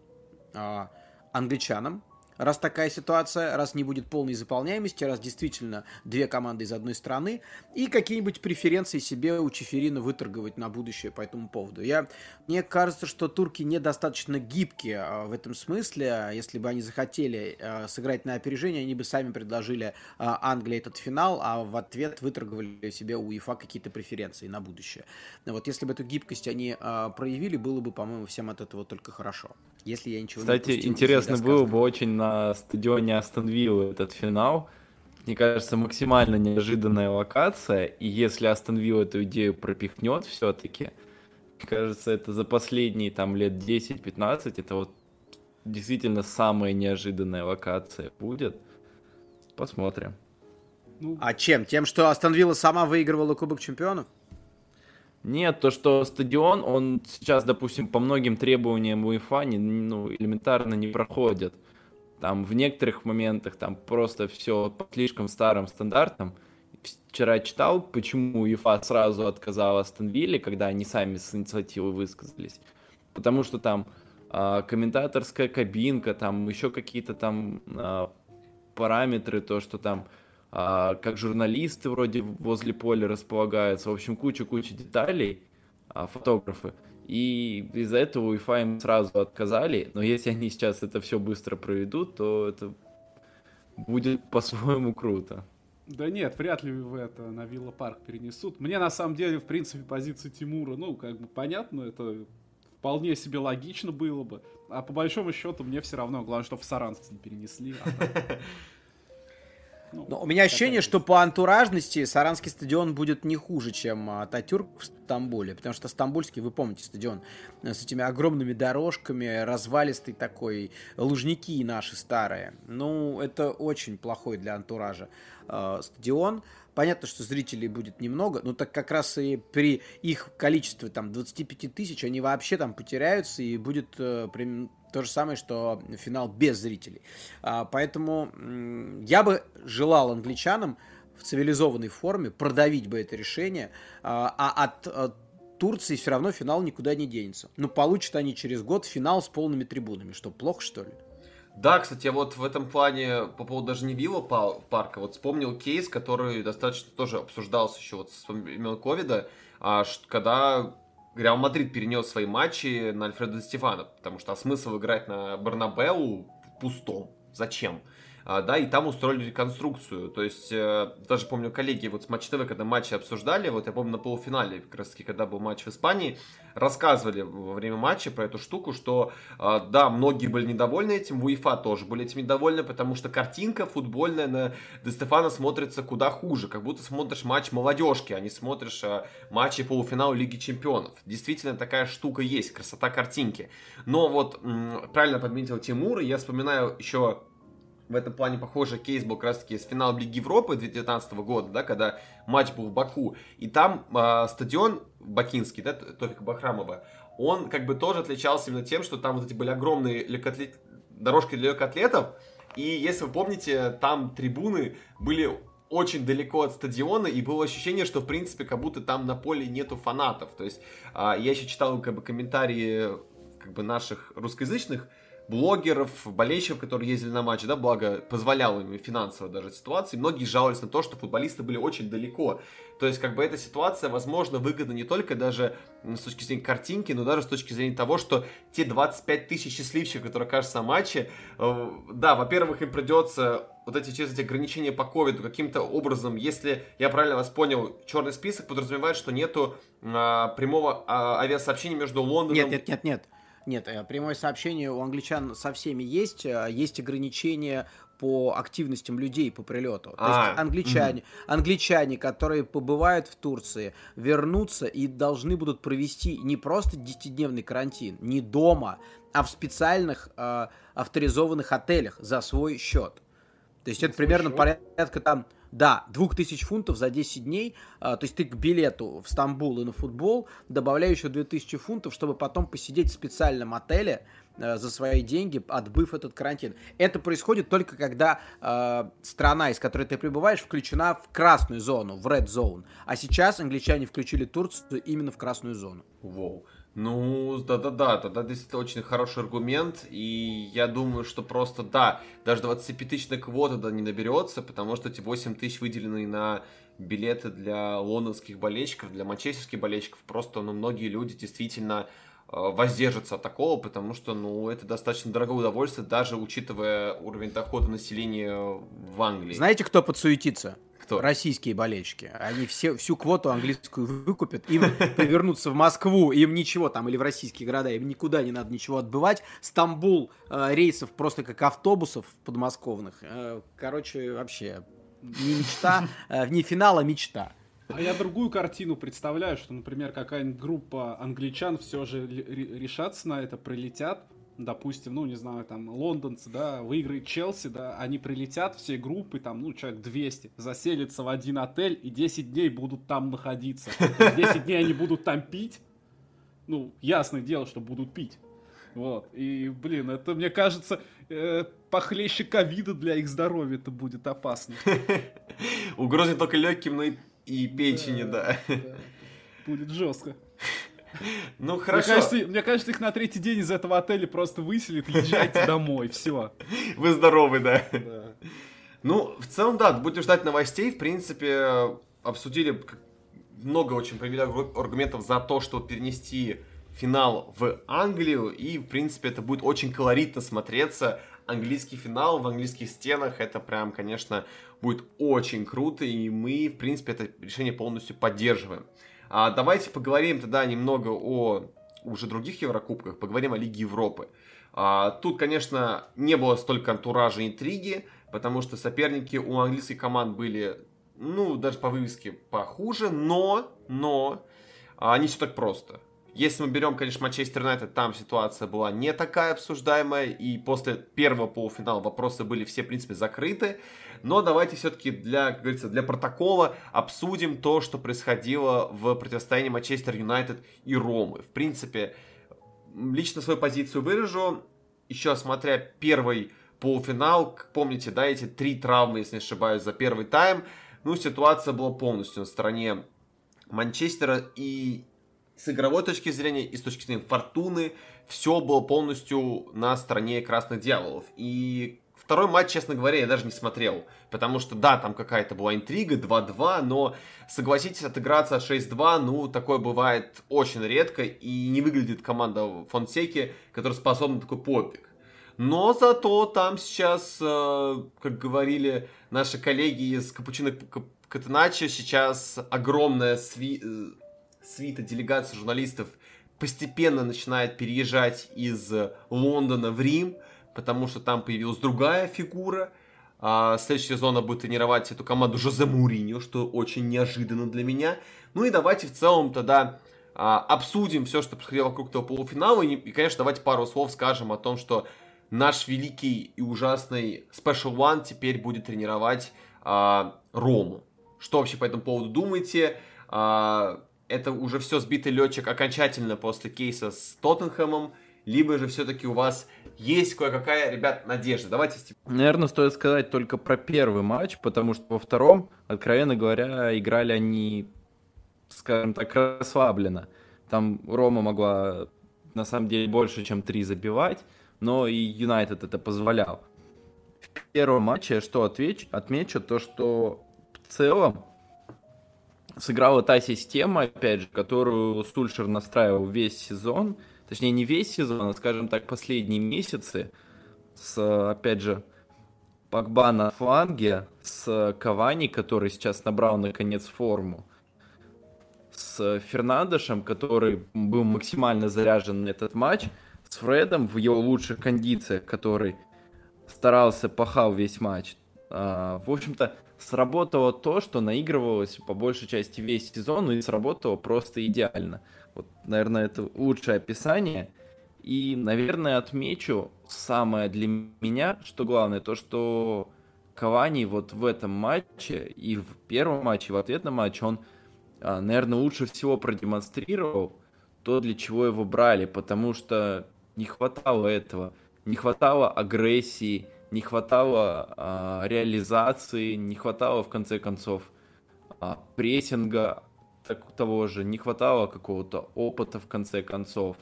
англичанам, раз такая ситуация, раз не будет полной заполняемости, раз действительно две команды из одной страны, и какие-нибудь преференции себе у Чеферина выторговать на будущее по этому поводу. Я, мне кажется, что турки недостаточно гибкие а, в этом смысле. Если бы они захотели а, сыграть на опережение, они бы сами предложили а, Англии этот финал, а в ответ выторговали себе у УЕФА какие-то преференции на будущее. Вот если бы эту гибкость они проявили, было бы, по-моему, всем от этого только хорошо. Если я ничего Кстати, не Кстати, интересно было бы очень на стадионе Астон Виллы этот финал. Мне кажется, максимально неожиданная локация. И если Астон Вилла эту идею пропихнет все-таки, мне кажется, это за последние там лет 10-15, это вот действительно самая неожиданная локация будет. Посмотрим. Ну... А чем? Тем, что Астон Вилла сама выигрывала Кубок Чемпионов? Нет, то, что стадион, он сейчас, допустим, по многим требованиям УЕФА не, ну, элементарно не проходит. Там в некоторых моментах там просто все по слишком старым стандартам. Вчера читал, почему УЕФА сразу отказала Станвилле, когда они сами с инициативой высказались. Потому что там э, комментаторская кабинка, там еще какие-то там э, параметры, то, что там а, как журналисты вроде возле поля располагаются, в общем, куча-куча деталей, а, фотографы. И из-за этого УЕФА им сразу отказали, но если они сейчас это все быстро проведут, то это будет по-своему круто. Да нет, вряд ли в это на Вилла Парк перенесут. Мне на самом деле, в принципе, позиция Тимура, ну, как бы понятно, это вполне себе логично было бы. А по большому счету мне все равно, главное, что в Саранск не перенесли. А Ну, Но у меня ощущение, что по антуражности Саранский стадион будет не хуже, чем Ататюрк в Стамбуле, потому что Стамбульский, вы помните, стадион э, с этими огромными дорожками, развалистый такой, лужники наши старые. Ну, это очень плохой для антуража э, стадион. Понятно, что зрителей будет немного, но так как раз и при их количестве там 25 тысяч они вообще там потеряются и будет э, то же самое, что финал без зрителей. А, поэтому я бы желал англичанам в цивилизованной форме продавить бы это решение, а, а от Турции все равно финал никуда не денется. Ну, получат они через год финал с полными трибунами. Что, плохо, что ли? Да, кстати, вот в этом плане, по поводу даже не Вилла парка, вот вспомнил кейс, который достаточно тоже обсуждался еще вот с времен ковида, а, когда Реал Мадрид перенес свои матчи на Альфредо Ди Стефано, потому что а смысл играть на Бернабеу пустом? Зачем? А, да, и там устроили реконструкцию. То есть, э, даже помню, коллеги вот с Матч ТВ, когда матчи обсуждали, вот я помню на полуфинале, как раз таки, когда был матч в Испании, рассказывали во время матча про эту штуку, что, э, да, многие были недовольны этим, УЕФА тоже были этим недовольны, потому что картинка футбольная на Ди Стефано смотрится куда хуже, как будто смотришь матч молодежки, а не смотришь э, матчи полуфинала Лиги Чемпионов. Действительно, такая штука есть, красота картинки. Но вот, правильно подметил Тимур, я вспоминаю еще в этом плане похожий кейс был как раз таки с финала Лиги Европы 2019 года, да, когда матч был в Баку, и там э, стадион Бакинский, да, Тофика Бахрамова, он как бы тоже отличался именно тем, что там вот эти были огромные легкоатлет... дорожки для легкоатлетов, и если вы помните, там трибуны были очень далеко от стадиона, и было ощущение, что, в принципе, как будто там на поле нету фанатов. То есть, а, я еще читал как бы комментарии как бы наших русскоязычных блогеров, болельщиков, которые ездили на матчи, да, благо позволяла им финансово даже ситуации, многие жаловались на то, что футболисты были очень далеко. То есть, как бы эта ситуация, возможно, выгодна не только даже с точки зрения картинки, но даже с точки зрения того, что те 25 тысяч счастливчиков, которые окажутся на матче, э, да, во-первых, им придется вот эти через эти ограничения по ковиду каким-то образом, если я правильно вас понял, черный список подразумевает, что нету а, прямого а, авиасообщения между Лондоном... Нет, нет, нет, нет. Нет, э, прямое сообщение у англичан со всеми есть. Э, есть ограничения по активностям людей по прилету. То а, есть англичане, угу. англичане, которые побывают в Турции, вернутся и должны будут провести не просто 10-дневный карантин, не дома, а в специальных э, авторизованных отелях за свой счет. То есть это примерно порядка там да, 2000 фунтов за 10 дней, а, то есть ты к билету в Стамбул и на футбол добавляешь еще 2000 фунтов, чтобы потом посидеть в специальном отеле а, за свои деньги, отбыв этот карантин. Это происходит только когда э, страна, из которой ты прибываешь, включена в красную зону, в red zone. А сейчас англичане включили Турцию именно в красную зону. Воу. Wow. Ну, да-да-да, тогда действительно очень хороший аргумент, и я думаю, что просто, да, даже 25-тысячная квота да, не наберется, потому что эти 8 тысяч выделены на билеты для лондонских болельщиков, для манчестерских болельщиков, просто, ну, многие люди действительно э, воздержатся от такого, потому что, ну, это достаточно дорогое удовольствие, даже учитывая уровень дохода населения в Англии. Знаете, кто подсуетится? Кто? Российские болельщики. Они все, всю квоту английскую выкупят, им повернуться в Москву, им ничего там, или в российские города, им никуда не надо ничего отбывать. Стамбул э, рейсов просто как автобусов подмосковных. Э, короче, вообще, не мечта, э, не финал, а мечта. А я другую картину представляю, что, например, какая-нибудь группа англичан все же решатся на это, прилетят, допустим, ну, не знаю, там, лондонцы, да, выиграет Челси, да, они прилетят все группы, там, ну, человек 200, заселятся в один отель и 10 дней будут там находиться. 10 дней они будут там пить, ну, ясное дело, что будут пить. Вот, и, блин, это, мне кажется, э, похлеще ковида для их здоровья это будет опасно. Угрозы только легким, но и, печени, да. Будет жестко. Ну, хорошо. Мне кажется, мне кажется, их на третий день из этого отеля просто выселят, езжайте домой, все. Вы здоровы, да? Да. Ну, в целом, да, будем ждать новостей. В принципе, обсудили много очень привели аргументов за то, что перенести финал в Англию. И, в принципе, это будет очень колоритно смотреться. Английский финал в английских стенах, это прям, конечно, будет очень круто. И мы, в принципе, это решение полностью поддерживаем. А давайте поговорим тогда немного о уже других Еврокубках, поговорим о Лиге Европы. А, тут, конечно, не было столько антуража и интриги, потому что соперники у английских команд были, ну, даже по вывеске похуже, но, но, а, не все так просто. Если мы берем, конечно, Манчестер Юнайтед, там ситуация была не такая обсуждаемая, и после первого полуфинала вопросы были все, в принципе, закрыты. Но давайте все-таки для, как говорится, для протокола обсудим то, что происходило в противостоянии Манчестер Юнайтед и Ромы. В принципе, лично свою позицию выражу. Еще смотря первый полуфинал, помните, да, эти три травмы, если не ошибаюсь, за первый тайм, ну, ситуация была полностью на стороне Манчестера, и с игровой точки зрения и с точки зрения фортуны все было полностью на стороне красных дьяволов. И второй матч, честно говоря, я даже не смотрел. Потому что, да, там какая-то была интрига, 2-2, но, согласитесь, отыграться 6-2, ну, такое бывает очень редко, и не выглядит команда Фонсеки, которая способна на такой подвиг. Но зато там сейчас, э, как говорили наши коллеги из Капучино Катеначо, сейчас огромная сви э, свита делегация журналистов постепенно начинает переезжать из Лондона в Рим, потому что там появилась другая фигура. А, следующий сезон будет тренировать эту команду Жозе Муриньо, что очень неожиданно для меня. Ну и давайте в целом тогда а, обсудим все, что происходило вокруг этого полуфинала. И, и, конечно, давайте пару слов скажем о том, что наш великий и ужасный Special One теперь будет тренировать а, Рому. Что вообще по этому поводу думаете? А, это уже все сбитый летчик окончательно после кейса с Тоттенхэмом, либо же все-таки у вас есть кое-какая, ребят, надежда. Давайте. Наверное, стоит сказать только про первый матч, потому что во втором, откровенно говоря, играли они, скажем так, расслабленно. Там Рома могла, на самом деле, больше, чем три забивать, но и Юнайтед это позволял. В первом матче, что отвечу, отмечу, то, что в целом сыграла та система, опять же, которую Сульшер настраивал весь сезон, точнее не весь сезон, а, скажем так, последние месяцы, с, опять же, Погба на фланге, с Кавани, который сейчас набрал наконец форму, с Фернандешем, который был максимально заряжен на этот матч, с Фредом в его лучших кондициях, который старался, пахал весь матч. А, в общем-то, сработало то, что наигрывалось по большей части весь сезон, и сработало просто идеально. Вот, наверное, это лучшее описание. И, наверное, отмечу самое для меня, что главное, то, что Кавани вот в этом матче и в первом матче, и в ответном матче, он, а, наверное, лучше всего продемонстрировал то, для чего его брали, потому что не хватало этого, не хватало агрессии, не хватало а, реализации, не хватало, в конце концов, а, прессинга так, того же, не хватало какого-то опыта, в конце концов.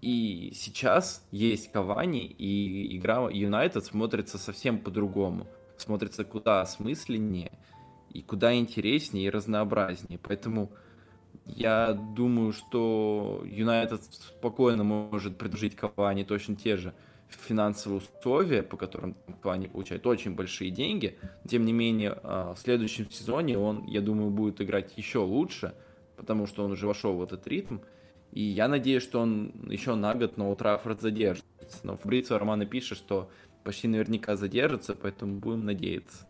И сейчас есть Кавани, и игра Юнайтед смотрится совсем по-другому. Смотрится куда осмысленнее, и куда интереснее и разнообразнее. Поэтому я думаю, что Юнайтед спокойно может предложить Кавани точно те же финансовые условия, по которым они получают очень большие деньги. Тем не менее, а, в следующем сезоне он, я думаю, будет играть еще лучше, потому что он уже вошел в этот ритм. И я надеюсь, что он еще на год на Утрафорд задержится. Но Фабрицио Романо пишет, что почти наверняка задержится, поэтому будем надеяться.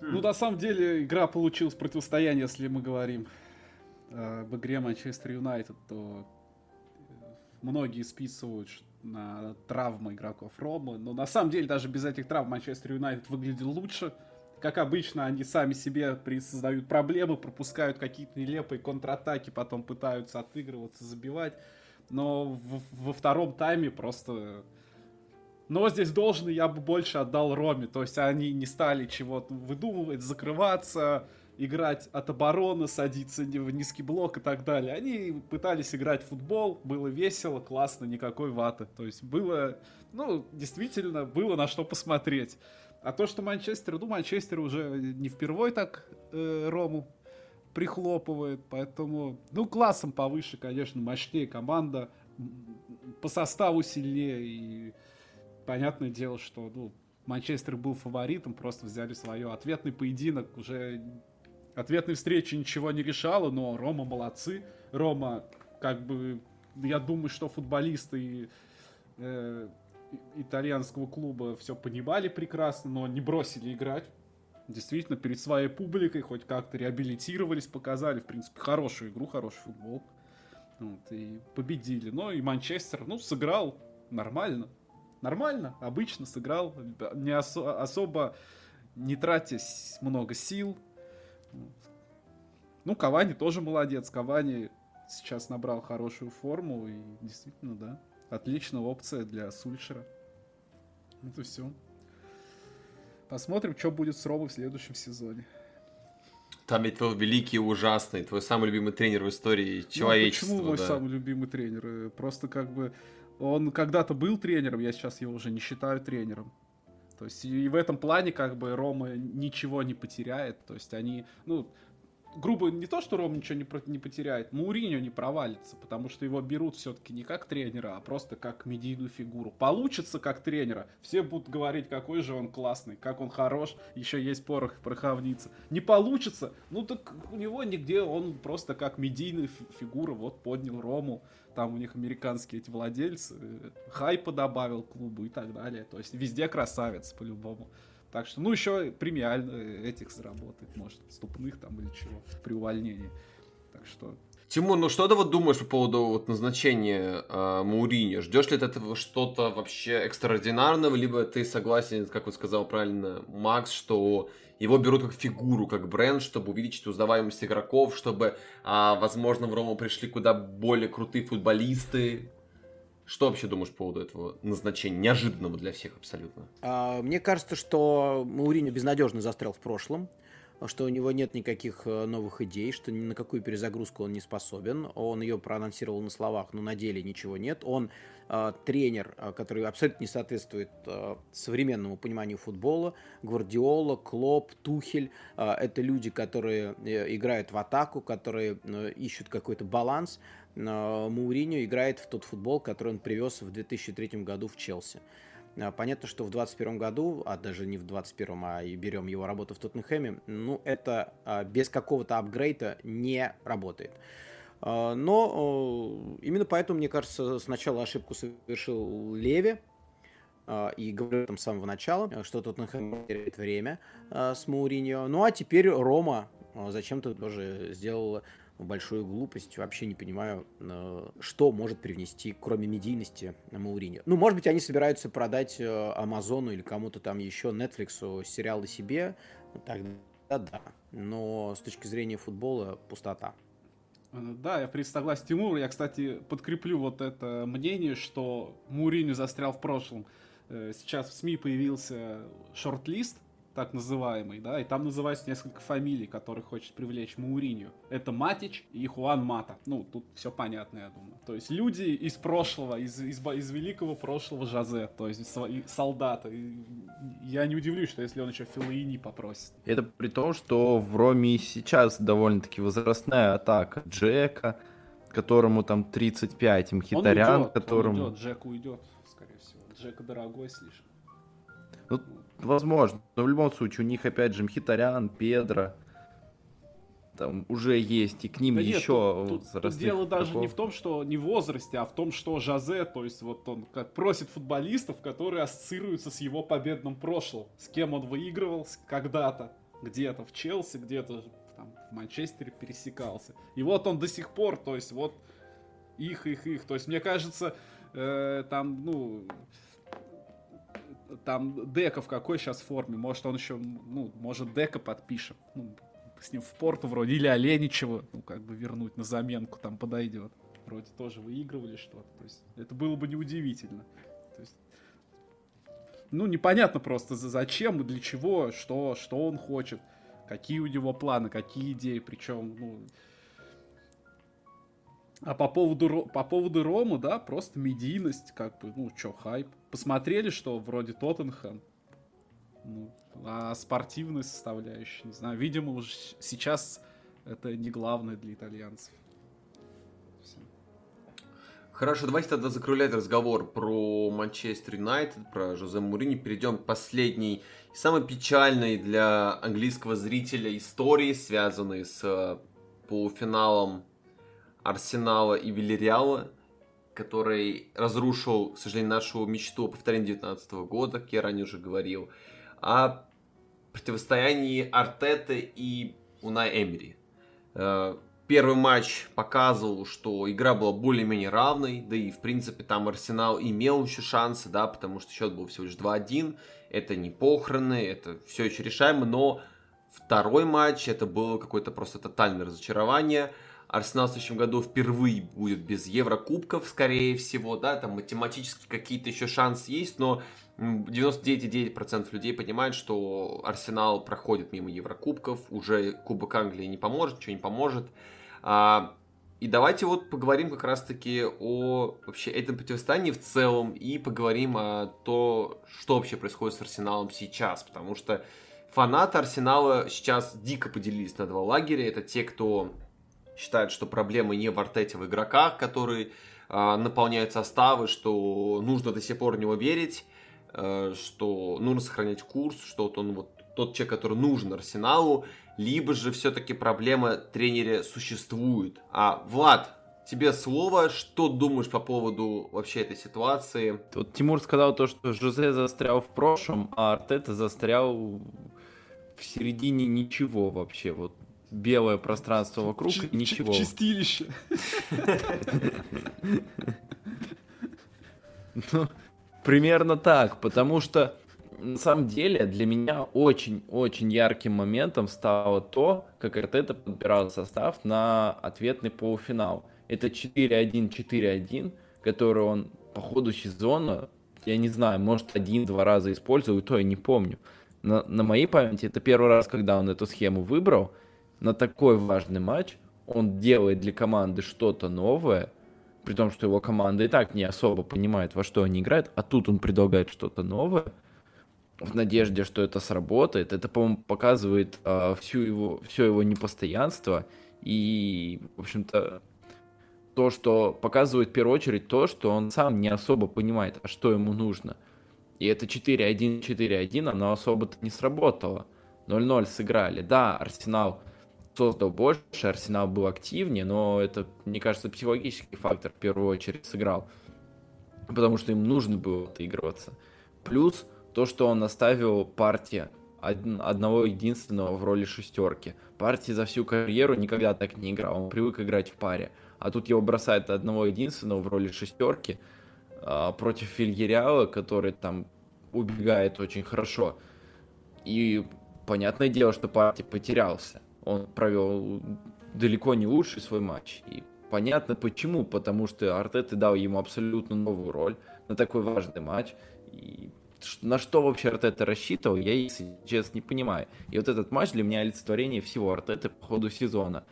Ну, на самом деле, игра получилась противостояние, если мы говорим об игре Манчестер Юнайтед, то многие списывают на травмы игроков Ромы, но на самом деле даже без этих травм Манчестер Юнайтед выглядел лучше. Как обычно, они сами себе создают проблемы, пропускают какие-то нелепые контратаки, потом пытаются отыгрываться, забивать. Но в, во втором тайме просто... Но здесь должен я бы больше отдал Роме. То есть они не стали чего-то выдумывать, закрываться, играть от обороны, садиться в низкий блок и так далее. Они пытались играть в футбол, было весело, классно, никакой ваты. То есть было, ну, действительно, было на что посмотреть. А то, что Манчестер, ну, Манчестер уже не впервой так э, Рому прихлопывает, поэтому, ну, классом повыше, конечно, мощнее команда, по составу сильнее, и понятное дело, что, ну, Манчестер был фаворитом, просто взяли свое ответный поединок, уже Ответной встречи ничего не решала, но Рома молодцы. Рома, как бы, я думаю, что футболисты э, итальянского клуба все понимали прекрасно, но не бросили играть. Действительно, перед своей публикой хоть как-то реабилитировались, показали, в принципе, хорошую игру, хороший футбол. Вот, и победили. Но и Манчестер, ну, сыграл нормально. Нормально, обычно сыграл, не осо- особо не тратя много сил, ну, Кавани тоже молодец. Кавани сейчас набрал хорошую форму и действительно, да, отличная опция для Сульшера. Это все. Посмотрим, что будет с Робой в следующем сезоне. Там ведь твой великий и ужасный, твой самый любимый тренер в истории человечества. Ну, почему мой да. самый любимый тренер? Просто как бы он когда-то был тренером, я сейчас его уже не считаю тренером. То есть и в этом плане как бы Рома ничего не потеряет. То есть они, ну, грубо не то, что Ром ничего не, не потеряет, Мауриньо не провалится, потому что его берут все-таки не как тренера, а просто как медийную фигуру. Получится как тренера, все будут говорить, какой же он классный, как он хорош, еще есть порох в пороховнице. Не получится, ну так у него нигде, он просто как медийная фи- фигура, вот поднял Рому, там у них американские эти владельцы, э, хайпа добавил клубу и так далее. То есть везде красавец по-любому. Так что, ну, еще премиально этих заработает, может, ступных там или чего, при увольнении. Так что, Тимур, ну что ты вот думаешь по поводу вот назначения э, Мауриньо? Ждешь ли ты этого что-то вообще экстраординарного, либо ты согласен, как вот сказал правильно Макс, что его берут как фигуру, как бренд, чтобы увеличить узнаваемость игроков, чтобы, а, возможно, в Рому пришли куда более крутые футболисты. Что вообще думаешь по поводу этого назначения, неожиданного для всех абсолютно? А, Мне кажется, что Мауриньо безнадежно застрял в прошлом, что у него нет никаких э, новых идей, что ни на какую перезагрузку он не способен. Он ее проанонсировал на словах, но на деле ничего нет. Он тренер, э, который абсолютно не соответствует э, современному пониманию футбола. Гвардиола, Клоп, Тухель это люди, которые э, играют в атаку, которые э, ищут какой-то баланс. Мауриньо играет в тот футбол, который он привез в 2003 году в Челси. А, Понятно, что в 2021 году, а даже не в 2021, а и берем его работу в Тоттенхэме, ну, это а, без какого-то апгрейда не работает. А, Но э, именно поэтому, мне кажется, сначала ошибку совершил Леви, а, и говорю там с самого начала, что Тоттенхэм теряет время а, с Мауриньо. Ну, а теперь Рома зачем-то тоже сделала большую глупость. Вообще не понимаю, э, что может привнести, кроме медийности, Мауриньо. Ну, может быть, они собираются продать э, Амазону или кому-то там еще, Netflix, сериалы себе. Тогда да. Но с точки зрения футбола пустота. Э, да, я в принципе. Я, кстати, подкреплю вот это мнение, что Муриню застрял в прошлом. Э, Сейчас в СМИ появился шорт-лист, так называемый, да, и там называются несколько фамилий, которые хочет привлечь Мауриню. Это Матич и Хуан Мата. Ну, тут все понятно, я думаю. То есть люди из прошлого, из, из, из великого прошлого Жозе, то есть свои солдаты. Я не удивлюсь, что если он еще Филаини попросит. Это при том, что в Роме сейчас довольно-таки возрастная атака Джека, которому там 35, и Мхитарян, он которому... он уйдет, Джек уйдет, скорее всего. Джека дорогой слишком. Ну, возможно. Но в любом случае, у них опять же Мхитарян, Педро. Там уже есть, и к ним Да нет, еще тут, тут- тут дело даже не игроков. в том, что не в возрасте, а в том, что Жозе, то есть вот он как просит футболистов, которые ассоциируются с его победным прошлым, с кем он выигрывал когда-то, где-то в Челси, где-то там в Манчестере пересекался. И вот он до сих пор, то есть вот их, их, их. То есть мне кажется, э, там, ну, там Дека в какой сейчас форме? Может, он еще, ну, может, Дека подпишем. Ну, с ним в порту вроде. Или Оленичева, ну, как бы вернуть на заменку там подойдет. Вроде тоже выигрывали что-то. То есть это было бы неудивительно. То есть, ну, непонятно просто за- зачем и для чего, что, что он хочет, какие у него планы, какие идеи, причем, ну... А по поводу, по поводу Рома, да, просто медийность, как бы, ну, чё, хайп. Посмотрели, что вроде Тоттенхэм, ну, а спортивная составляющая, не знаю, видимо, уже сейчас это не главное для итальянцев. Хорошо, давайте тогда закруглять разговор про Манчестер Юнайтед, про Жозе Мурини. Перейдем к последней, и самой печальной для английского зрителя истории, связанной с э, полуфиналом Арсенала и Вильяреала, который разрушил, к сожалению, нашу мечту о повторении 2019 года, как я ранее уже говорил, о противостоянии Артеты и Унай Эмери. Э, Первый матч показывал, что игра была более-менее равной, да и, в принципе, там Арсенал имел еще шансы, да, потому что счет был всего лишь 2-1, это не похороны, это все еще решаемо, но второй матч, это было какое-то просто тотальное разочарование. Арсенал в следующем году впервые будет без Еврокубков, скорее всего, да, там математически какие-то еще шансы есть, но 99,9% людей понимают, что Арсенал проходит мимо Еврокубков, уже Кубок Англии не поможет, ничего не поможет. А, и давайте вот поговорим как раз-таки о вообще этом противостоянии в целом и поговорим о том, что вообще происходит с Арсеналом сейчас, потому что фанаты Арсенала сейчас дико поделились на два лагеря. Это те, кто считает, что проблемы не в Артете, в игроках, которые э, наполняют составы, что нужно до сих пор в него верить, э, что нужно сохранять курс, что вот он вот тот человек, который нужен Арсеналу, либо же все-таки проблема тренере существует. А, Влад, тебе слово, что думаешь по поводу вообще этой ситуации? Вот Тимур сказал то, что Жозе застрял в прошлом, а Артета застрял в середине ничего вообще. Вот белое пространство вокруг Ч- и ничего. Чистилище. Ну, примерно так, потому что на самом деле для меня очень-очень ярким моментом стало то, как Артета подбирал состав на ответный полуфинал. Это 4-1-4-1, который он по ходу сезона, я не знаю, может один-два раза использовал, и то я не помню. На, на моей памяти это первый раз, когда он эту схему выбрал, на такой важный матч он делает для команды что-то новое, при том, что его команда и так не особо понимает, во что они играют, а тут он предлагает что-то новое, в надежде, что это сработает. Это, по-моему, показывает э, всю его, все его непостоянство и, в общем-то, то, что показывает в первую очередь то, что он сам не особо понимает, а что ему нужно. И это 4-1, 4-1, оно особо-то не сработало. 0-0 сыграли. Да, Арсенал создал больше, Арсенал был активнее, но это, мне кажется, психологический фактор в первую очередь сыграл. Потому что им нужно было отыгрываться. Плюс то, что он оставил партия одного единственного в роли шестерки. Партия за всю карьеру никогда так не играл, он привык играть в паре. А тут его бросает одного единственного в роли шестерки а, против Фильериала, который там убегает очень хорошо. И понятное дело, что партия потерялся. Он провел далеко не лучший свой матч. И понятно почему, потому что Артета дал ему абсолютно новую роль на такой важный матч. И на что вообще Артета рассчитывал, я, если честно, не понимаю. И вот этот матч для меня олицетворение всего Артета по ходу сезона.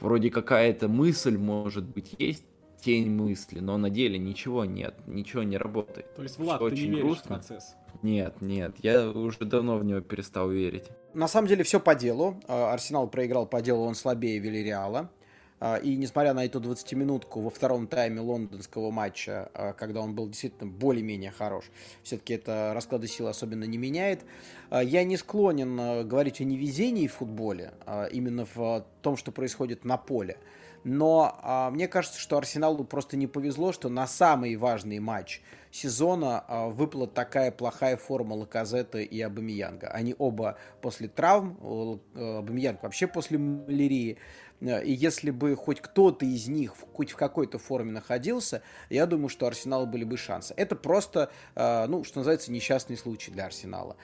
Вроде какая-то мысль, может быть, есть, тень мысли, но на деле ничего нет, ничего не работает. То есть, Влад, ты очень не веришь грустно. в процесс? Нет, нет, я уже давно в него перестал верить. На самом деле все по делу. А, Арсенал проиграл по делу, он слабее Вильяреала. А, и несмотря на эту 20-минутку во втором тайме лондонского матча, а, когда он был действительно более-менее хорош, все-таки это расклады сил особенно не меняет. Я не склонен говорить о невезении в футболе, именно в том, что происходит на поле. Но мне кажется, что Арсеналу просто не повезло, что на самый важный матч сезона а, выпала такая плохая форма Лаказета и Абамиянга. Они оба после травм, Абамиянг вообще после малярии. Э, и если бы хоть кто-то из них хоть в какой-то форме находился, я думаю, что Арсенал были бы шансы. Это просто, э, ну, что называется, несчастный случай для Арсенала.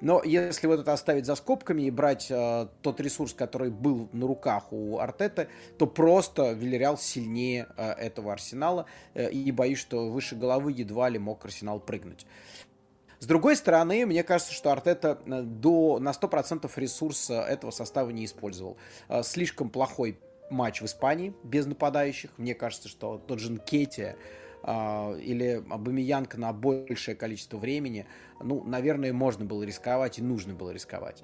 Но если вот это оставить за скобками и брать э, тот ресурс, который был на руках у Артета, то просто Вильяреал сильнее э, этого Арсенала. Э, и боюсь, что выше головы едва ли мог Арсенал прыгнуть. С другой стороны, мне кажется, что Артета э, до, на 100% ресурса этого состава не использовал. Э, слишком плохой матч в Испании без нападающих. Мне кажется, что тот же Нкетти э, или Абамиянг на большее количество времени, ну, наверное, можно было рисковать и нужно было рисковать.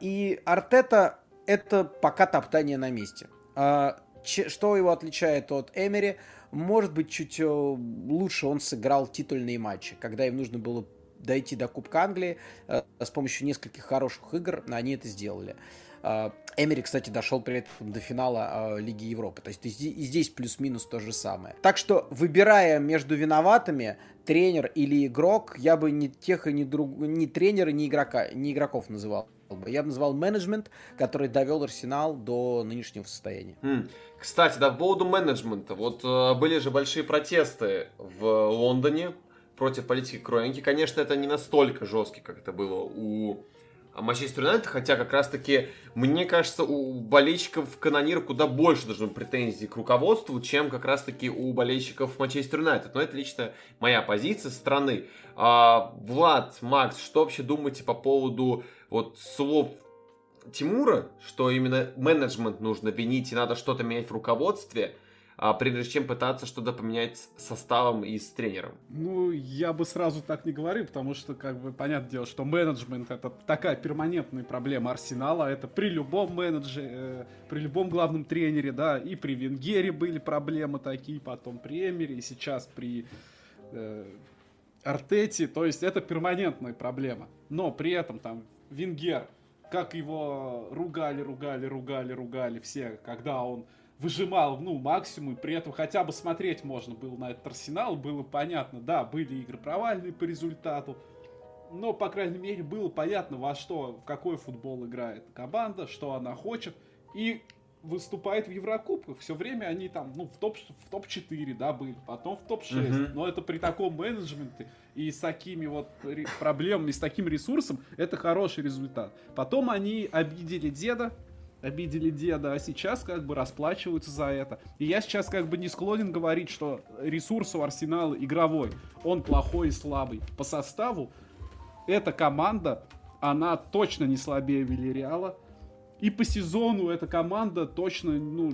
И Артета это пока топтание на месте. Что его отличает от Эмери? Может быть, чуть лучше он сыграл титульные матчи, когда им нужно было дойти до Кубка Англии э, с помощью нескольких хороших игр, они это сделали. Э, Эмери, кстати, дошел при этом до финала э, Лиги Европы. То есть и здесь плюс-минус то же самое. Так что, выбирая между виноватыми, тренер или игрок, я бы ни тех и ни, друг, ни тренера, ни, игрока, ни игроков называл. Я бы назвал менеджмент, который довел Арсенал до нынешнего состояния. Mm. Кстати, да, по поводу менеджмента. Вот э, были же большие протесты в Лондоне против политики Кроенки. Конечно, это не настолько жесткий, как это было у Манчестер Юнайтед, хотя как раз-таки, мне кажется, у болельщиков канонир куда больше должно претензий к руководству, чем как раз-таки у болельщиков Манчестер Юнайтед. Но это лично моя позиция страны. А, Влад, Макс, что вообще думаете по поводу вот слов Тимура, что именно менеджмент нужно винить и надо что-то менять в руководстве – а, прежде чем пытаться что-то поменять с составом и с тренером? Ну, я бы сразу так не говорил, потому что, как бы, понятное дело, что менеджмент это такая перманентная проблема Арсенала, это при любом менеджере, э, при любом главном тренере, да, и при Венгере были проблемы такие, потом при Эмере, и сейчас при э, Артете, то есть это перманентная проблема. Но при этом там Венгер, как его ругали, ругали, ругали, ругали все, когда он выжимал, ну, максимум, и при этом хотя бы смотреть можно было на этот арсенал, было понятно, да, были игры провальные по результату, но, по крайней мере, было понятно, во что, в какой футбол играет команда, что она хочет, и выступает в Еврокубках. Все время они там, ну, в топ, в топ-4, да, были, потом в топ-6. Uh-huh. Но это при таком менеджменте и с такими вот проблемами, с таким ресурсом, это хороший результат. Потом они обидели деда, обидели деда, а сейчас как бы расплачиваются за это. И я сейчас как бы не склонен говорить, что ресурс у Арсенала игровой, он плохой и слабый. По составу эта команда, она точно не слабее Вильяреала. И по сезону эта команда точно, ну,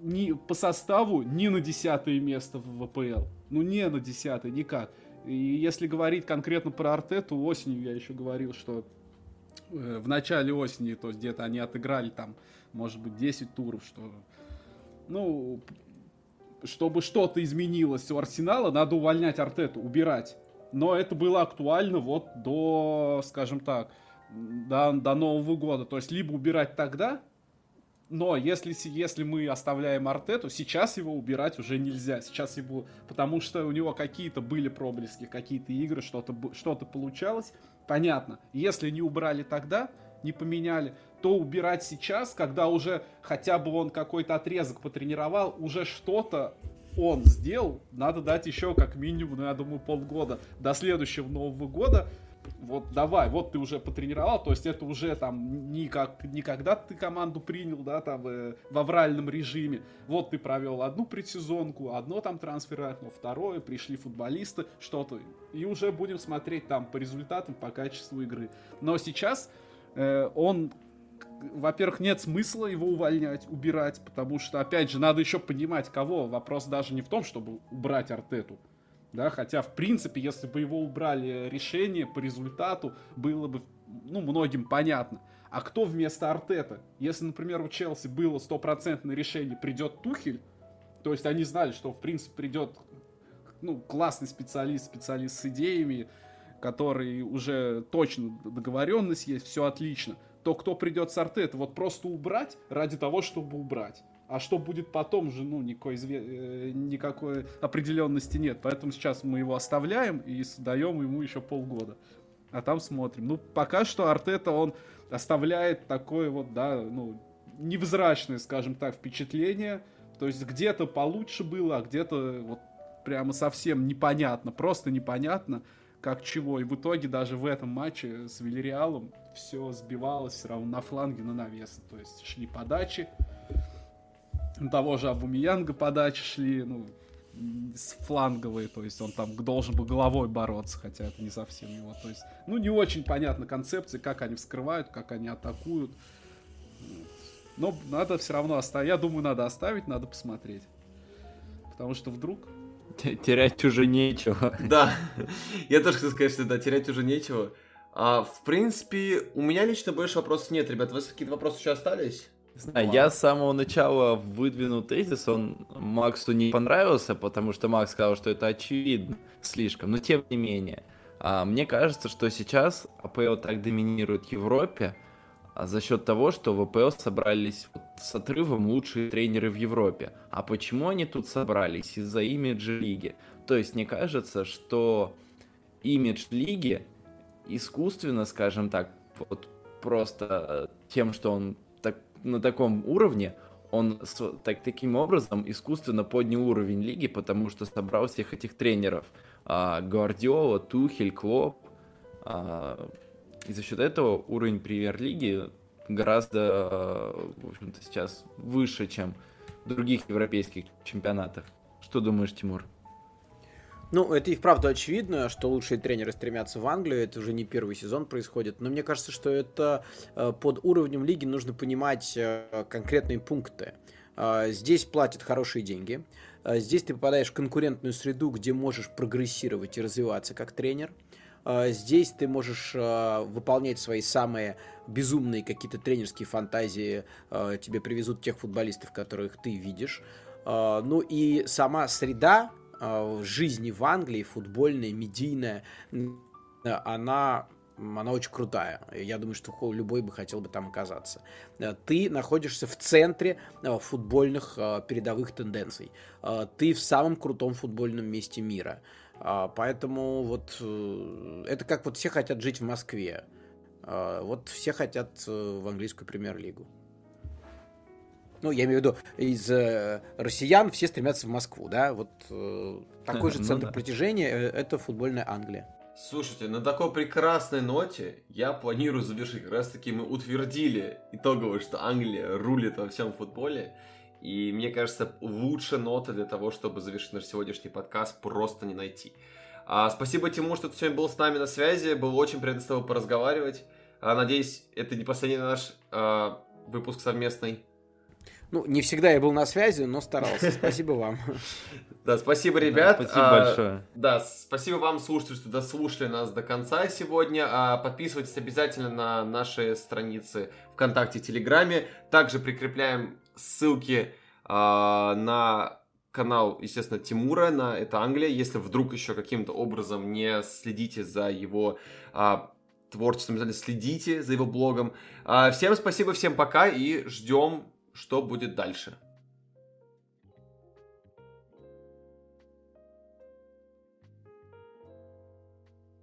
не, по составу не на десятое место в ВПЛ. Ну, не на десятое, никак. И если говорить конкретно про Артету, осенью я еще говорил, что в начале осени, то есть где-то они отыграли там, может быть, 10 туров, что, ну, чтобы что-то изменилось у Арсенала, надо увольнять Артету, убирать. Но это было актуально вот до, скажем так, до, до Нового года. То есть либо убирать тогда, но если, если мы оставляем Артету, сейчас его убирать уже нельзя. Сейчас его, потому что у него какие-то были проблески, какие-то игры, что-то что получалось. Понятно. Если не убрали тогда, не поменяли, то убирать сейчас, когда уже хотя бы он какой-то отрезок потренировал, уже что-то он сделал, надо дать еще как минимум, ну, я думаю, полгода до следующего Нового года, вот давай, вот ты уже потренировал, то есть это уже там не, как, не когда ты команду принял, да, там э, в авральном режиме, вот ты провел одну предсезонку, одно там трансфератно, второе, пришли футболисты, что-то, и уже будем смотреть там по результатам, по качеству игры. Но сейчас э, он во-первых, нет смысла его увольнять, убирать, потому что, опять же, надо еще понимать, кого. Вопрос даже не в том, чтобы убрать Артету да, хотя, в принципе, если бы его убрали решение по результату, было бы, ну, многим понятно. А кто вместо Артета? Если, например, у Челси было стопроцентное решение, придет Тухель, то есть они знали, что, в принципе, придет, ну, классный специалист, специалист с идеями, который уже точно договоренность есть, все отлично, то кто придет с Артета? Вот просто убрать ради того, чтобы убрать. А что будет потом же, ну, никакой, э, никакой определенности нет. Поэтому сейчас мы его оставляем и даем ему еще полгода. А там смотрим. Ну, пока что Артета, он оставляет такое вот, да, ну, невзрачное, скажем так, впечатление. То есть где-то получше было, а где-то вот прямо совсем непонятно, просто непонятно, как чего. И в итоге даже в этом матче с Вильяреалом все сбивалось все равно на фланге на навесы. То есть шли подачи, того же Абумиянга подачи шли, ну, с фланговые, то есть он там должен был головой бороться, хотя это не совсем его. То есть, ну, не очень понятна концепция, как они вскрывают, как они атакуют. Но надо все равно оставить. Я думаю, надо оставить, надо посмотреть. Потому что вдруг... Терять уже нечего. Да, я тоже хочу сказать, что да, терять уже нечего. А, в принципе, у меня лично больше вопросов нет, ребят. У вас какие-то вопросы еще остались? Знаю, я с самого начала выдвинул тезис, он Максу не понравился, потому что Макс сказал, что это очевидно слишком, но тем не менее. А, мне кажется, что сейчас АПЛ так доминирует в Европе а за счет того, что в АПЛ собрались с отрывом лучшие тренеры в Европе. А почему они тут собрались? Из-за имиджа лиги. То есть мне кажется, что имидж лиги искусственно, скажем так, вот просто тем, что он на таком уровне, он так, таким образом искусственно поднял уровень лиги, потому что собрал всех этих тренеров. А, Гвардиола, Тухель, Клоп, а, И за счет этого уровень премьер-лиги гораздо, в общем-то, сейчас выше, чем в других европейских чемпионатах. Что думаешь, Тимур? Ну, это и вправду очевидно, что лучшие тренеры стремятся в Англию, это уже не первый сезон происходит, но мне кажется, что это э, под уровнем лиги нужно понимать э, конкретные пункты. Э, здесь платят хорошие деньги, здесь ты попадаешь в конкурентную среду, где можешь прогрессировать и развиваться как тренер. Здесь ты можешь выполнять свои самые безумные какие-то тренерские фантазии, тебе привезут тех футболистов, которых ты видишь. Ну и сама среда, жизни в Англии, футбольная, медийная, она она очень крутая. Я думаю, что любой бы хотел бы там оказаться. Ты находишься в центре а, футбольных а, передовых тенденций. Ты в самом крутом футбольном месте мира. Поэтому вот э, это как вот все хотят жить в Москве. Вот все хотят э, в английскую премьер-лигу ну, я имею в виду, из э, россиян все стремятся в Москву, да, вот э, такой же ну центр ну, да. притяжения э, это футбольная Англия. Слушайте, на такой прекрасной ноте я планирую завершить. Как раз таки мы утвердили итогово, что Англия рулит во всем футболе. И мне кажется, лучше ноты для того, чтобы завершить наш сегодняшний подкаст, просто не найти. А, спасибо Тиму, что ты сегодня был с нами на связи. Было очень приятно с тобой поразговаривать. А, надеюсь, это не последний наш а, выпуск совместный. Ну, не всегда я был на связи, но старался. Спасибо вам. Да, спасибо, ребят. Да, спасибо а, большое. Да, спасибо вам, слушатели, что дослушали нас до конца сегодня. А, подписывайтесь обязательно на наши страницы ВКонтакте, Телеграме. Также прикрепляем ссылки а, на канал, естественно, Тимура, на это Англия. Если вдруг еще каким-то образом не следите за его а, творчеством, следите за его блогом. А, всем спасибо, всем пока и ждем что будет дальше.